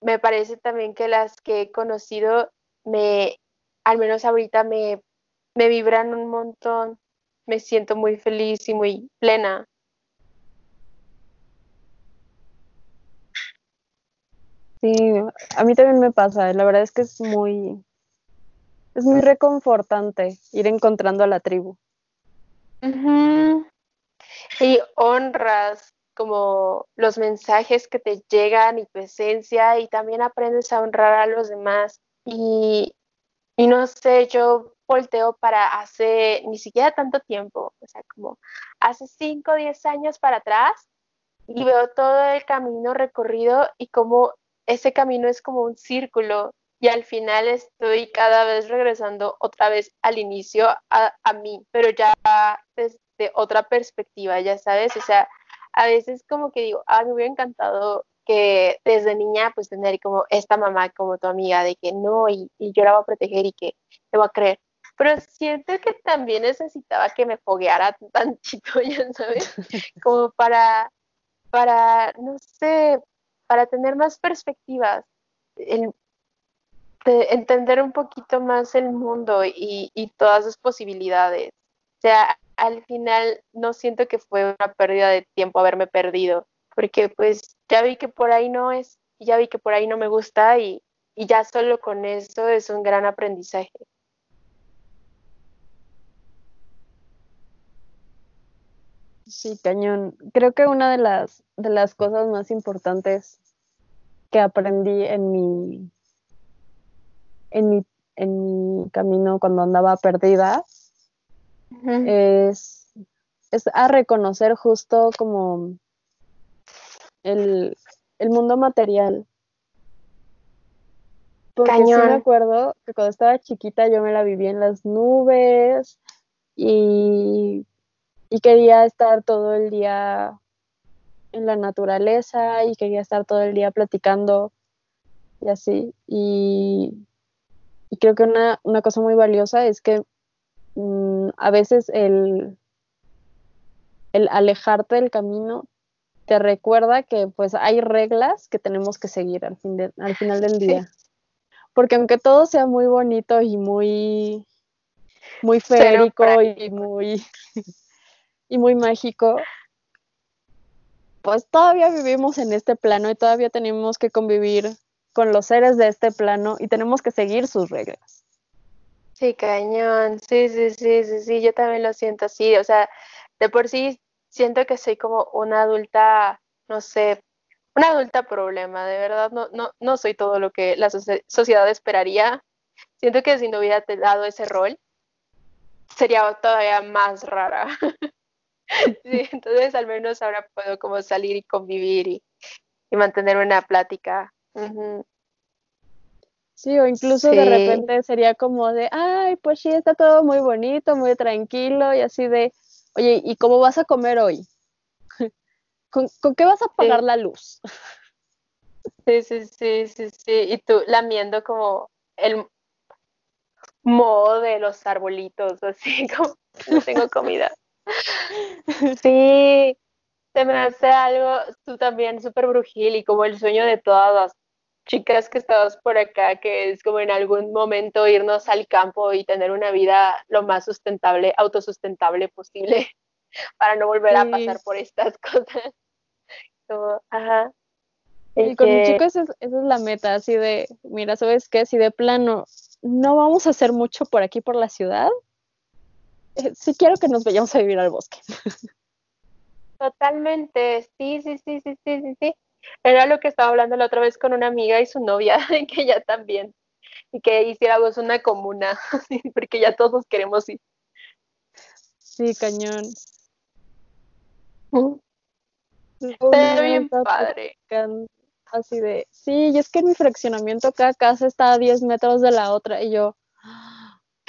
me parece también que las que he conocido me, al menos ahorita me, me vibran un montón, me siento muy feliz y muy plena. Sí, a mí también me pasa, la verdad es que es muy, es muy reconfortante ir encontrando a la tribu. Y honras como los mensajes que te llegan y tu esencia y también aprendes a honrar a los demás. Y, no sé, yo volteo para hace ni siquiera tanto tiempo, o sea, como hace 5 o 10 años para atrás y veo todo el camino recorrido y como ese camino es como un círculo y al final estoy cada vez regresando otra vez al inicio a, a mí, pero ya desde otra perspectiva, ya sabes, o sea, a veces como que digo, ah, me hubiera encantado que desde niña pues tener como esta mamá como tu amiga de que no y, yo la voy a proteger y que te voy a creer. Pero siento que también necesitaba que me fogueara tantito, ya sabes, como para, para, no sé, para tener más perspectivas, entender un poquito más el mundo y, y todas sus posibilidades. O sea, al final no siento que fue una pérdida de tiempo haberme perdido, porque pues ya vi que por ahí no es, ya vi que por ahí no me gusta y, ya solo con eso es un gran aprendizaje. Sí, cañón. Creo que una de las, de las cosas más importantes que aprendí en mi, en mi, en mi camino cuando andaba perdida es, es a reconocer justo como el, mundo material. Porque sí me acuerdo que cuando estaba chiquita yo me la vivía en las nubes y, y quería estar todo el día en la naturaleza y quería estar todo el día platicando y así. Y, y creo que una, una, cosa muy valiosa es que mm, a veces el, el alejarte del camino te recuerda que pues hay reglas que tenemos que seguir al, fin al final del día. Porque aunque todo sea muy bonito y muy, muy y muy, y muy mágico, pues todavía vivimos en este plano y todavía tenemos que convivir con los seres de este plano y tenemos que seguir sus reglas. Sí, cañón, sí, sí, sí, sí, sí, yo también lo siento así, o sea, de por sí siento que soy como una adulta, no sé, una adulta problema, de verdad, no, no, no soy todo lo que la sociedad esperaría. Siento que si no hubiera dado ese rol, sería todavía más rara. sí, entonces al menos ahora puedo como salir y convivir y, mantener una plática. Sí, o incluso de repente sería como de, ay, pues sí, está todo muy bonito, muy tranquilo y así de, Oye, ¿y cómo vas a comer hoy? ¿Con, qué vas a apagar la luz? Sí, sí, sí, sí, sí. Y tú lamiendo como el modo de los arbolitos, así como no tengo comida. Sí, se me hace algo, tú también súper brujil y como el sueño de todas las chicas que estamos por acá, que es como en algún momento irnos al campo y tener una vida lo más sustentable, autosustentable posible, para no volver a pasar por estas cosas. ajá. Y con mis chicos esa es la meta, así de, mira, ¿sabes qué? Si de plano no vamos a hacer mucho por aquí, por la ciudad, eh, sí quiero que nos vayamos a vivir al bosque. Totalmente, sí, sí, sí, sí, sí, sí, sí. Era lo que estaba hablando la otra vez con una amiga y su novia, que ella también, y que hiciéramos una comuna, porque ya todos queremos ir. Sí, cañón. Está bien padre. Así de, sí, y es que en mi fraccionamiento cada casa está a 10 metros de la otra, y yo,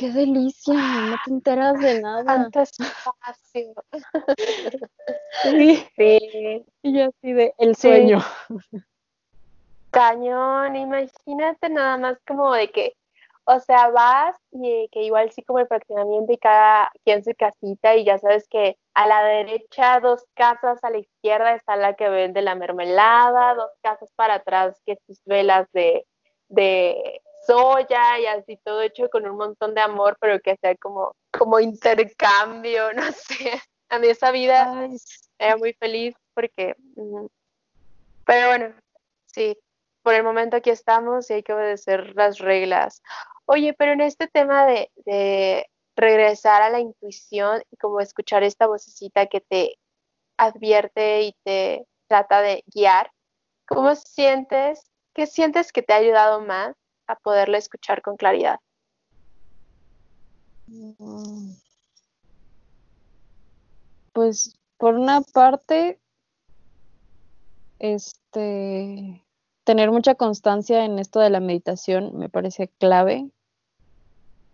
qué delicia, no te enteras de nada. Tanto espacio. Sí. sí. Y yo así de el sueño. Cañón, imagínate nada más como de que, o sea, vas y que igual sí como el fraccionamiento y cada quien su casita y ya sabes que a la derecha dos casas, a la izquierda está la que vende la mermelada, dos casas para atrás que sus velas de, de soya y así todo hecho con un montón de amor, pero que sea como, como intercambio, no sé. A mí esa vida era muy feliz porque, pero bueno, sí, por el momento aquí estamos y hay que obedecer las reglas. Oye, pero en este tema de, de regresar a la intuición y como escuchar esta vocecita que te advierte y te trata de guiar, ¿cómo sientes? ¿Qué sientes que te ha ayudado más a poderle escuchar con claridad? Pues por una parte, este, tener mucha constancia en esto de la meditación me parece clave,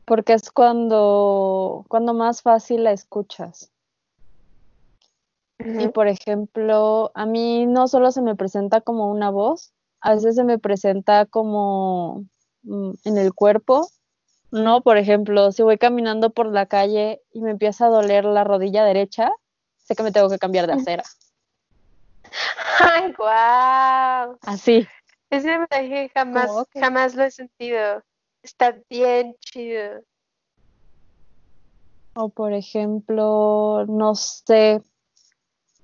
porque es cuando, cuando más fácil la escuchas. Y por ejemplo, a mí no solo se me presenta como una voz, a veces se me presenta como Mm, en el cuerpo, ¿no? Por ejemplo, si voy caminando por la calle y me empieza a doler la rodilla derecha, sé que me tengo que cambiar de acera. ¡Ay, guau! Así. Ese mensaje jamás, jamás lo he sentido. Está bien chido. O por ejemplo, no sé,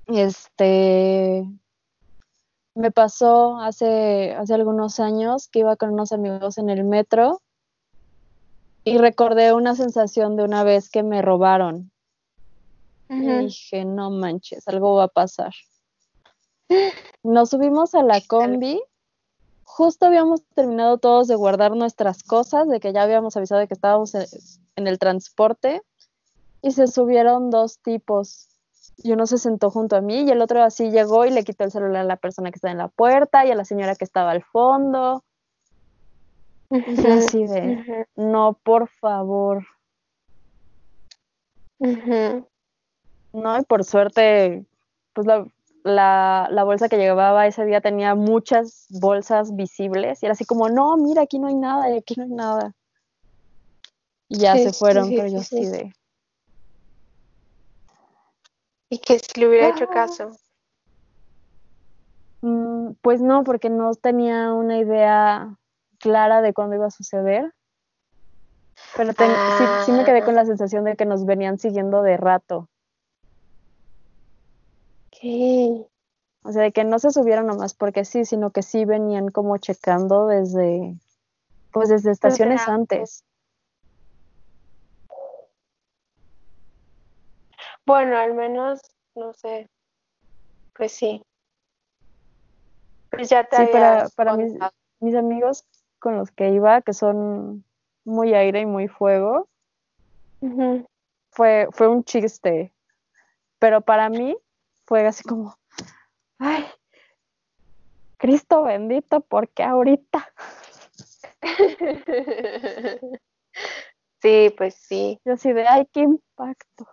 este, me pasó hace, hace algunos años que iba con unos amigos en el metro y recordé una sensación de una vez que me robaron. Y dije, no manches, algo va a pasar. Nos subimos a la combi. Justo habíamos terminado todos de guardar nuestras cosas, de que ya habíamos avisado de que estábamos en el transporte. Y se subieron dos tipos y uno se sentó junto a mí y el otro así llegó y le quitó el celular a la persona que estaba en la puerta y a la señora que estaba al fondo. Y así de, no, por favor. No, y por suerte, pues la, la, bolsa que llevaba ese día tenía muchas bolsas visibles y era así como, no, mira, aquí no hay nada, y aquí no hay nada. Y ya se fueron, pero yo así de, ¿Y que si le hubiera hecho caso? Mm, pues no, porque no tenía una idea clara de cuándo iba a suceder. Pero sí, me quedé con la ah. sensación de que nos venían siguiendo de rato. ¿Qué? O sea, de que no se subieron nomás porque sí, sino que sí venían como checando desde, pues desde estaciones antes. Bueno, al menos, no sé, pues sí. Pues ya te sí, para, para mis, mis, amigos con los que iba, que son muy aire y muy fuego, fue, fue un chiste. Pero para mí fue así como, ay, Cristo bendito, porque ahorita. sí, pues sí. Yo así de, ay, qué impacto.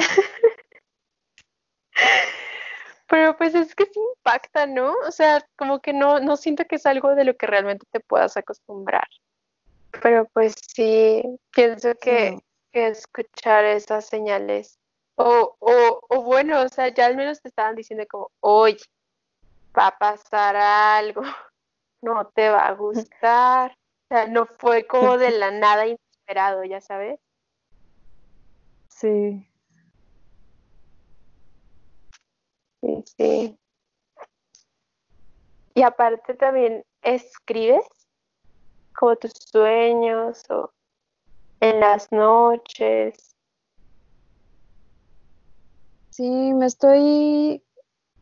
Pero pues es que sí impacta, ¿no? O sea, como que no, no siento que es algo de lo que realmente te puedas acostumbrar. pero pues sí, pienso que, escuchar esas señales, o, o, o bueno, o sea, ya al menos te estaban diciendo como, oye, va a pasar algo, no te va a gustar, o sea, no fue como de la nada inesperado, ya sabes. Sí. Sí, sí. Y aparte también escribes como tus sueños o en las noches. Sí, me estoy,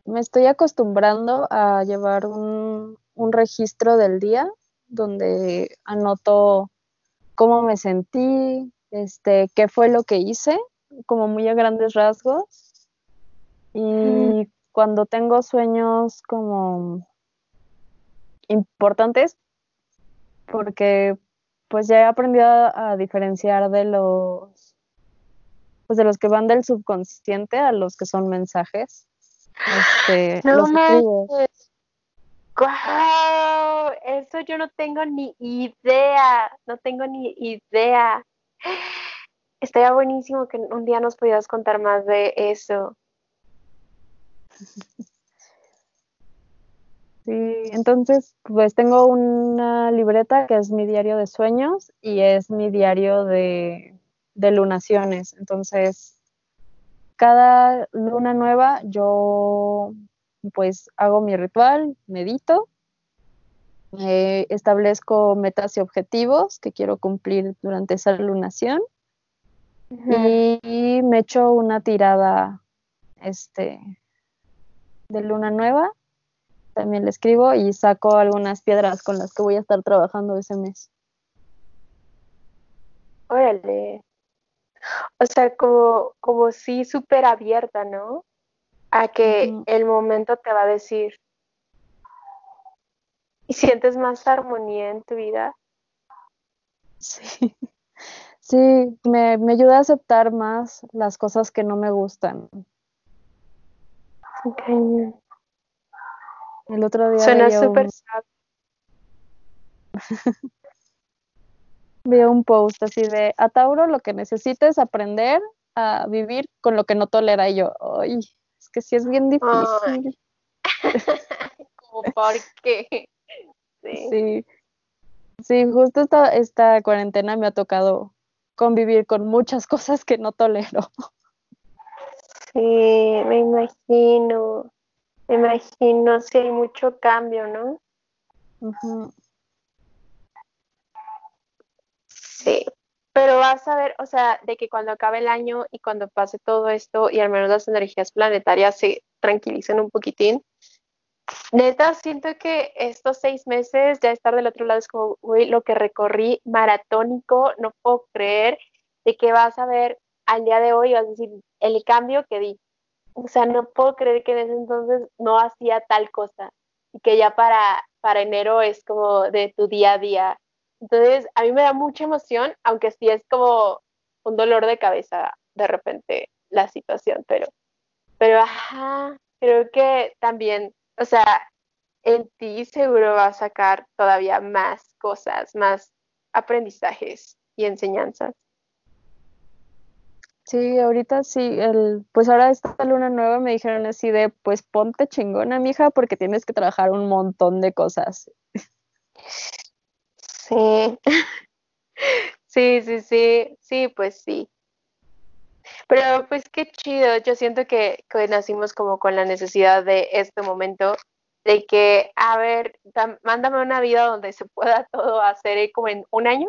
me estoy acostumbrando a llevar un, un registro del día donde anoto cómo me sentí, este, qué fue lo que hice, como muy a grandes rasgos. Y cuando tengo sueños como importantes, porque pues ya he aprendido a, diferenciar de los pues de los que van del subconsciente a los que son mensajes. Este, no los ¡Wow! Eso yo no tengo ni idea, no tengo ni idea. Estaría buenísimo que un día nos pudieras contar más de eso. Sí, entonces pues tengo una libreta que es mi diario de sueños y es mi diario de, de lunaciones. Entonces, cada luna nueva yo pues hago mi ritual, medito, eh, establezco metas y objetivos que quiero cumplir durante esa lunación y, y, me echo una tirada este, de luna nueva también le escribo y saco algunas piedras con las que voy a estar trabajando ese mes. Órale. O sea, como, como sí súper abierta, ¿no? A que el momento te va a decir. ¿Y sientes más armonía en tu vida? Sí. Sí, me, me ayuda a aceptar más las cosas que no me gustan. Okay. El otro día. Suena súper un... un post así de: A Tauro lo que necesita es aprender a vivir con lo que no tolera. Y yo, ay, es que sí es bien difícil. ¿Cómo por qué? Sí. sí. justo esta, esta cuarentena me ha tocado convivir con muchas cosas que no tolero. Sí, me imagino. Me imagino si hay mucho cambio, ¿no? Sí, pero vas a ver, o sea, de que cuando acabe el año y cuando pase todo esto y al menos las energías planetarias se tranquilicen un poquitín, neta, siento que estos seis meses ya estar del otro lado es como, uy, lo que recorrí maratónico, no puedo creer de que vas a ver al día de hoy, vas a decir, el cambio que di o sea, no puedo creer que en ese entonces no hacía tal cosa y que ya para, para enero es como de tu día a día. Entonces, a mí me da mucha emoción, aunque sí es como un dolor de cabeza de repente la situación, pero, pero, ajá, creo que también, o sea, en ti seguro va a sacar todavía más cosas, más aprendizajes y enseñanzas. Sí, ahorita sí, el, pues ahora esta luna nueva me dijeron así de, pues ponte chingona, mija, porque tienes que trabajar un montón de cosas. Sí, sí, sí, sí, sí, pues sí. Pero pues qué chido, yo siento que, que nacimos como con la necesidad de este momento, de que, a ver, mándame una vida donde se pueda todo hacer como en un año,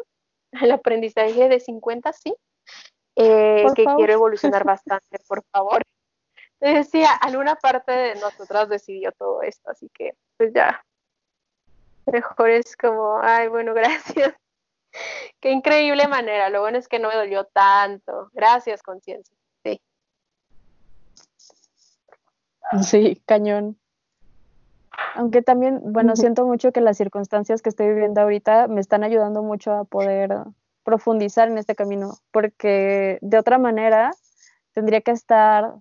el aprendizaje de 50, sí, eh, que quiero evolucionar bastante, por favor. Decía, alguna parte de nosotras decidió todo esto, así que pues ya. Mejor es como, ay, bueno, gracias. Qué increíble manera. Lo bueno es que no me dolió tanto. Gracias, conciencia. Sí. Sí, cañón. Aunque también, bueno, siento mucho que las circunstancias que estoy viviendo ahorita me están ayudando mucho a poder profundizar en este camino, porque de otra manera tendría que estar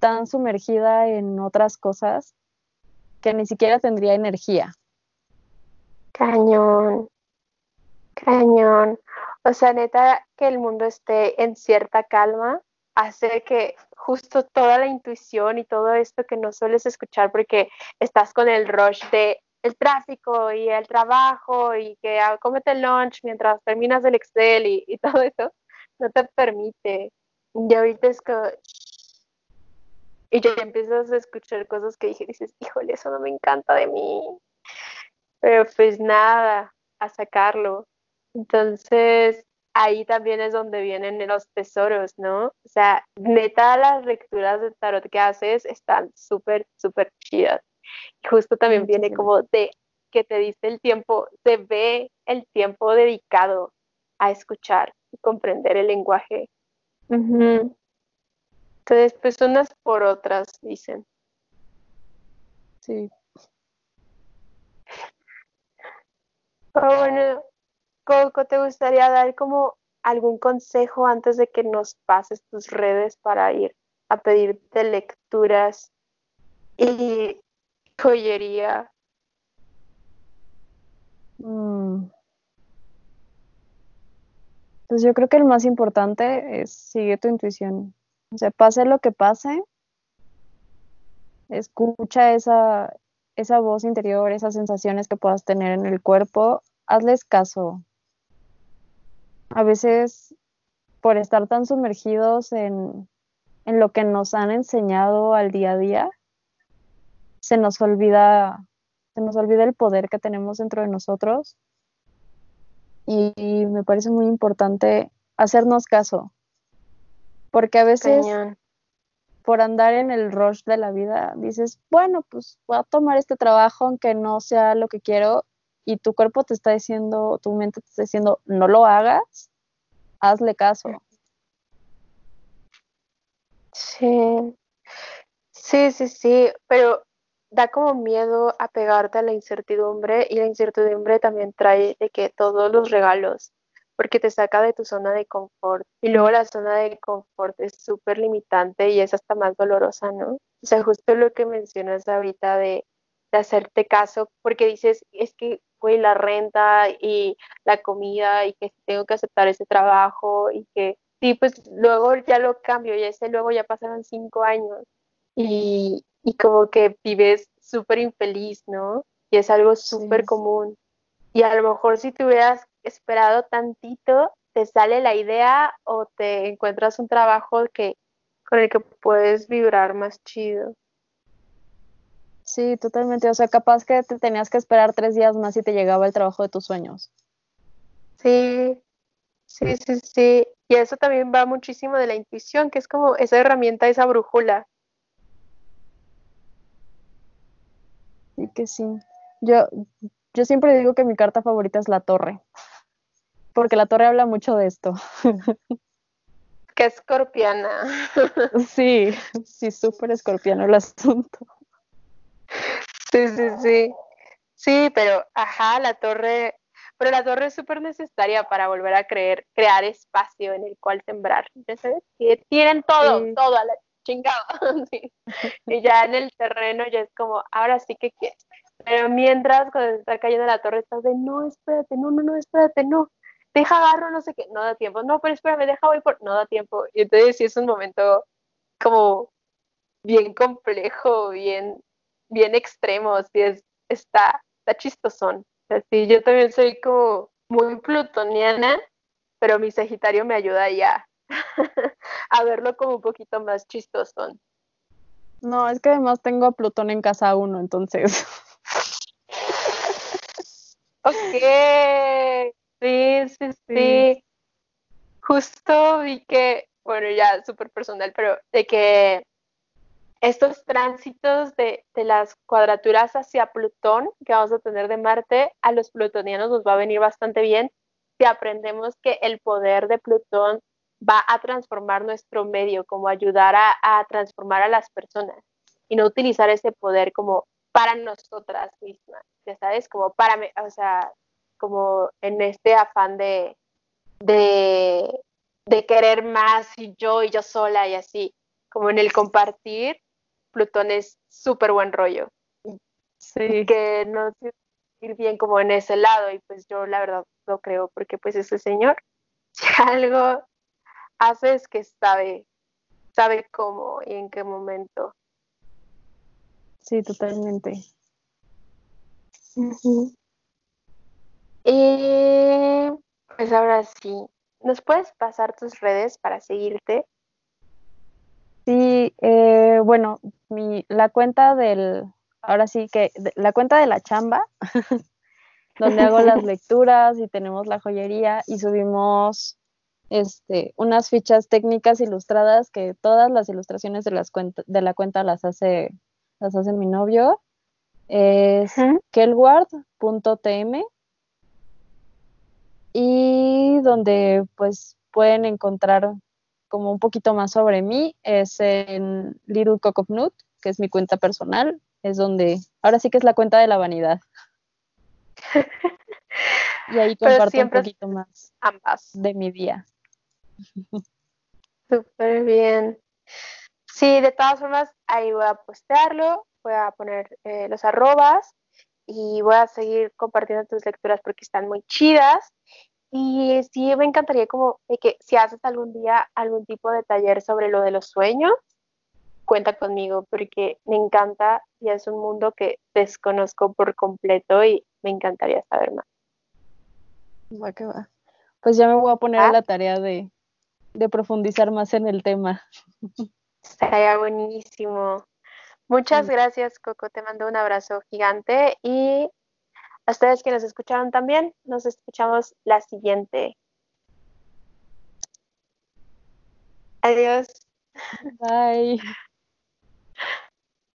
tan sumergida en otras cosas que ni siquiera tendría energía. Cañón. Cañón. O sea, neta, que el mundo esté en cierta calma hace que justo toda la intuición y todo esto que no sueles escuchar porque estás con el rush de el tráfico y el trabajo y que ah, el lunch mientras terminas el Excel y, y todo eso, no te permite. Y ahorita es que... Y ya empiezas a escuchar cosas que dije, dices, híjole, eso no me encanta de mí. Pero pues nada, a sacarlo. Entonces, ahí también es donde vienen los tesoros, ¿no? O sea, neta, las lecturas de tarot que haces están súper, súper chidas. Justo también viene como de que te dice el tiempo, se ve el tiempo dedicado a escuchar y comprender el lenguaje. Entonces, pues unas por otras, dicen. Sí. Oh, bueno, Coco, ¿te gustaría dar como algún consejo antes de que nos pases tus redes para ir a pedirte lecturas y joyería? Mm. Pues yo creo que el más importante es sigue tu intuición. O sea, pase lo que pase, escucha esa, esa voz interior, esas sensaciones que puedas tener en el cuerpo, hazles caso. A veces, por estar tan sumergidos en, en lo que nos han enseñado al día a día, se nos olvida, se nos olvida el poder que tenemos dentro de nosotros. Y, me parece muy importante hacernos caso. Porque a veces, por andar en el rush de la vida, dices, bueno, pues voy a tomar este trabajo aunque no sea lo que quiero. Y tu cuerpo te está diciendo, tu mente te está diciendo, no lo hagas, hazle caso. Sí, sí, sí, sí, pero da como miedo apegarte a la incertidumbre y la incertidumbre también trae de que todos los regalos, porque te saca de tu zona de confort y luego la zona de confort es súper limitante y es hasta más dolorosa, ¿no? O sea, justo lo que mencionas ahorita de, de hacerte caso, porque dices, es que fue la renta y la comida y que tengo que aceptar ese trabajo y que sí, pues luego ya lo cambio y ese luego ya pasaron cinco años y, y como que vives súper infeliz, ¿no? Y es algo súper común. Y a lo mejor si te hubieras esperado tantito, te sale la idea o te encuentras un trabajo que con el que puedes vibrar más chido. Sí, totalmente. O sea, capaz que te tenías que esperar tres días más y te llegaba el trabajo de tus sueños. Sí, sí, sí, sí. Y eso también va muchísimo de la intuición, que es como esa herramienta, esa brújula que sí. Yo, yo siempre digo que mi carta favorita es la torre, porque la torre habla mucho de esto. Que escorpiana. Sí, sí, súper escorpiano el asunto. Sí, sí, sí. Sí, pero, ajá, la torre, pero la torre es súper necesaria para volver a creer, crear espacio en el cual sembrar. ¿sabes? Que tienen todo, todo a la chingado. Y ya en el terreno ya es como, ahora sí que quieres. Pero mientras cuando está cayendo la torre estás de, no, espérate, no, no, no, espérate, no. Deja agarro, no sé qué, no da tiempo. No, pero espérame, deja voy por, no da tiempo. Y entonces sí es un momento como bien complejo, bien, bien extremo, sí es, está, está chistosón. Así, yo también soy como muy plutoniana, pero mi Sagitario me ayuda ya a verlo como un poquito más chistoso. No, es que además tengo a Plutón en casa uno, entonces. ok, sí, sí, sí, Justo vi que, bueno, ya súper personal, pero de que estos tránsitos de, de, las cuadraturas hacia Plutón que vamos a tener de Marte, a los plutonianos nos va a venir bastante bien si aprendemos que el poder de Plutón va a transformar nuestro medio, como ayudar a, transformar a las personas y no utilizar ese poder como para nosotras mismas, ya sabes, como para, o sea, como en este afán de, de, de querer más y yo y yo sola y así, como en el compartir, Plutón es súper buen rollo. Sí. Que no, ir bien como en ese lado y pues yo la verdad lo creo porque pues ese señor si algo hace es que sabe, sabe cómo y en qué momento. Sí, totalmente. Y pues ahora sí, ¿nos puedes pasar tus redes para seguirte? Sí, eh, bueno, mi, la cuenta del, ahora sí que, la cuenta de la chamba, donde hago las lecturas y tenemos la joyería y subimos este, unas fichas técnicas ilustradas que todas las ilustraciones de, las de la cuenta las hace, las hace mi novio. Es kelward.tm y donde pues pueden encontrar como un poquito más sobre mí es en Little Cock of Nut, que es mi cuenta personal, es donde ahora sí que es la cuenta de la vanidad. y ahí comparto un poquito más ambas de mi día. Súper bien. Sí, de todas formas, ahí voy a postearlo, voy a poner eh, los arrobas y voy a seguir compartiendo tus lecturas porque están muy chidas. Y sí, me encantaría como que si haces algún día algún tipo de taller sobre lo de los sueños, cuenta conmigo porque me encanta y es un mundo que desconozco por completo y me encantaría saber más. Va que va. Pues ya me voy a poner a ah. la tarea de, de profundizar más en el tema. Estaría buenísimo. Muchas gracias, Coco. Te mando un abrazo gigante y a ustedes que nos escucharon también, nos escuchamos la siguiente. Adiós. Bye.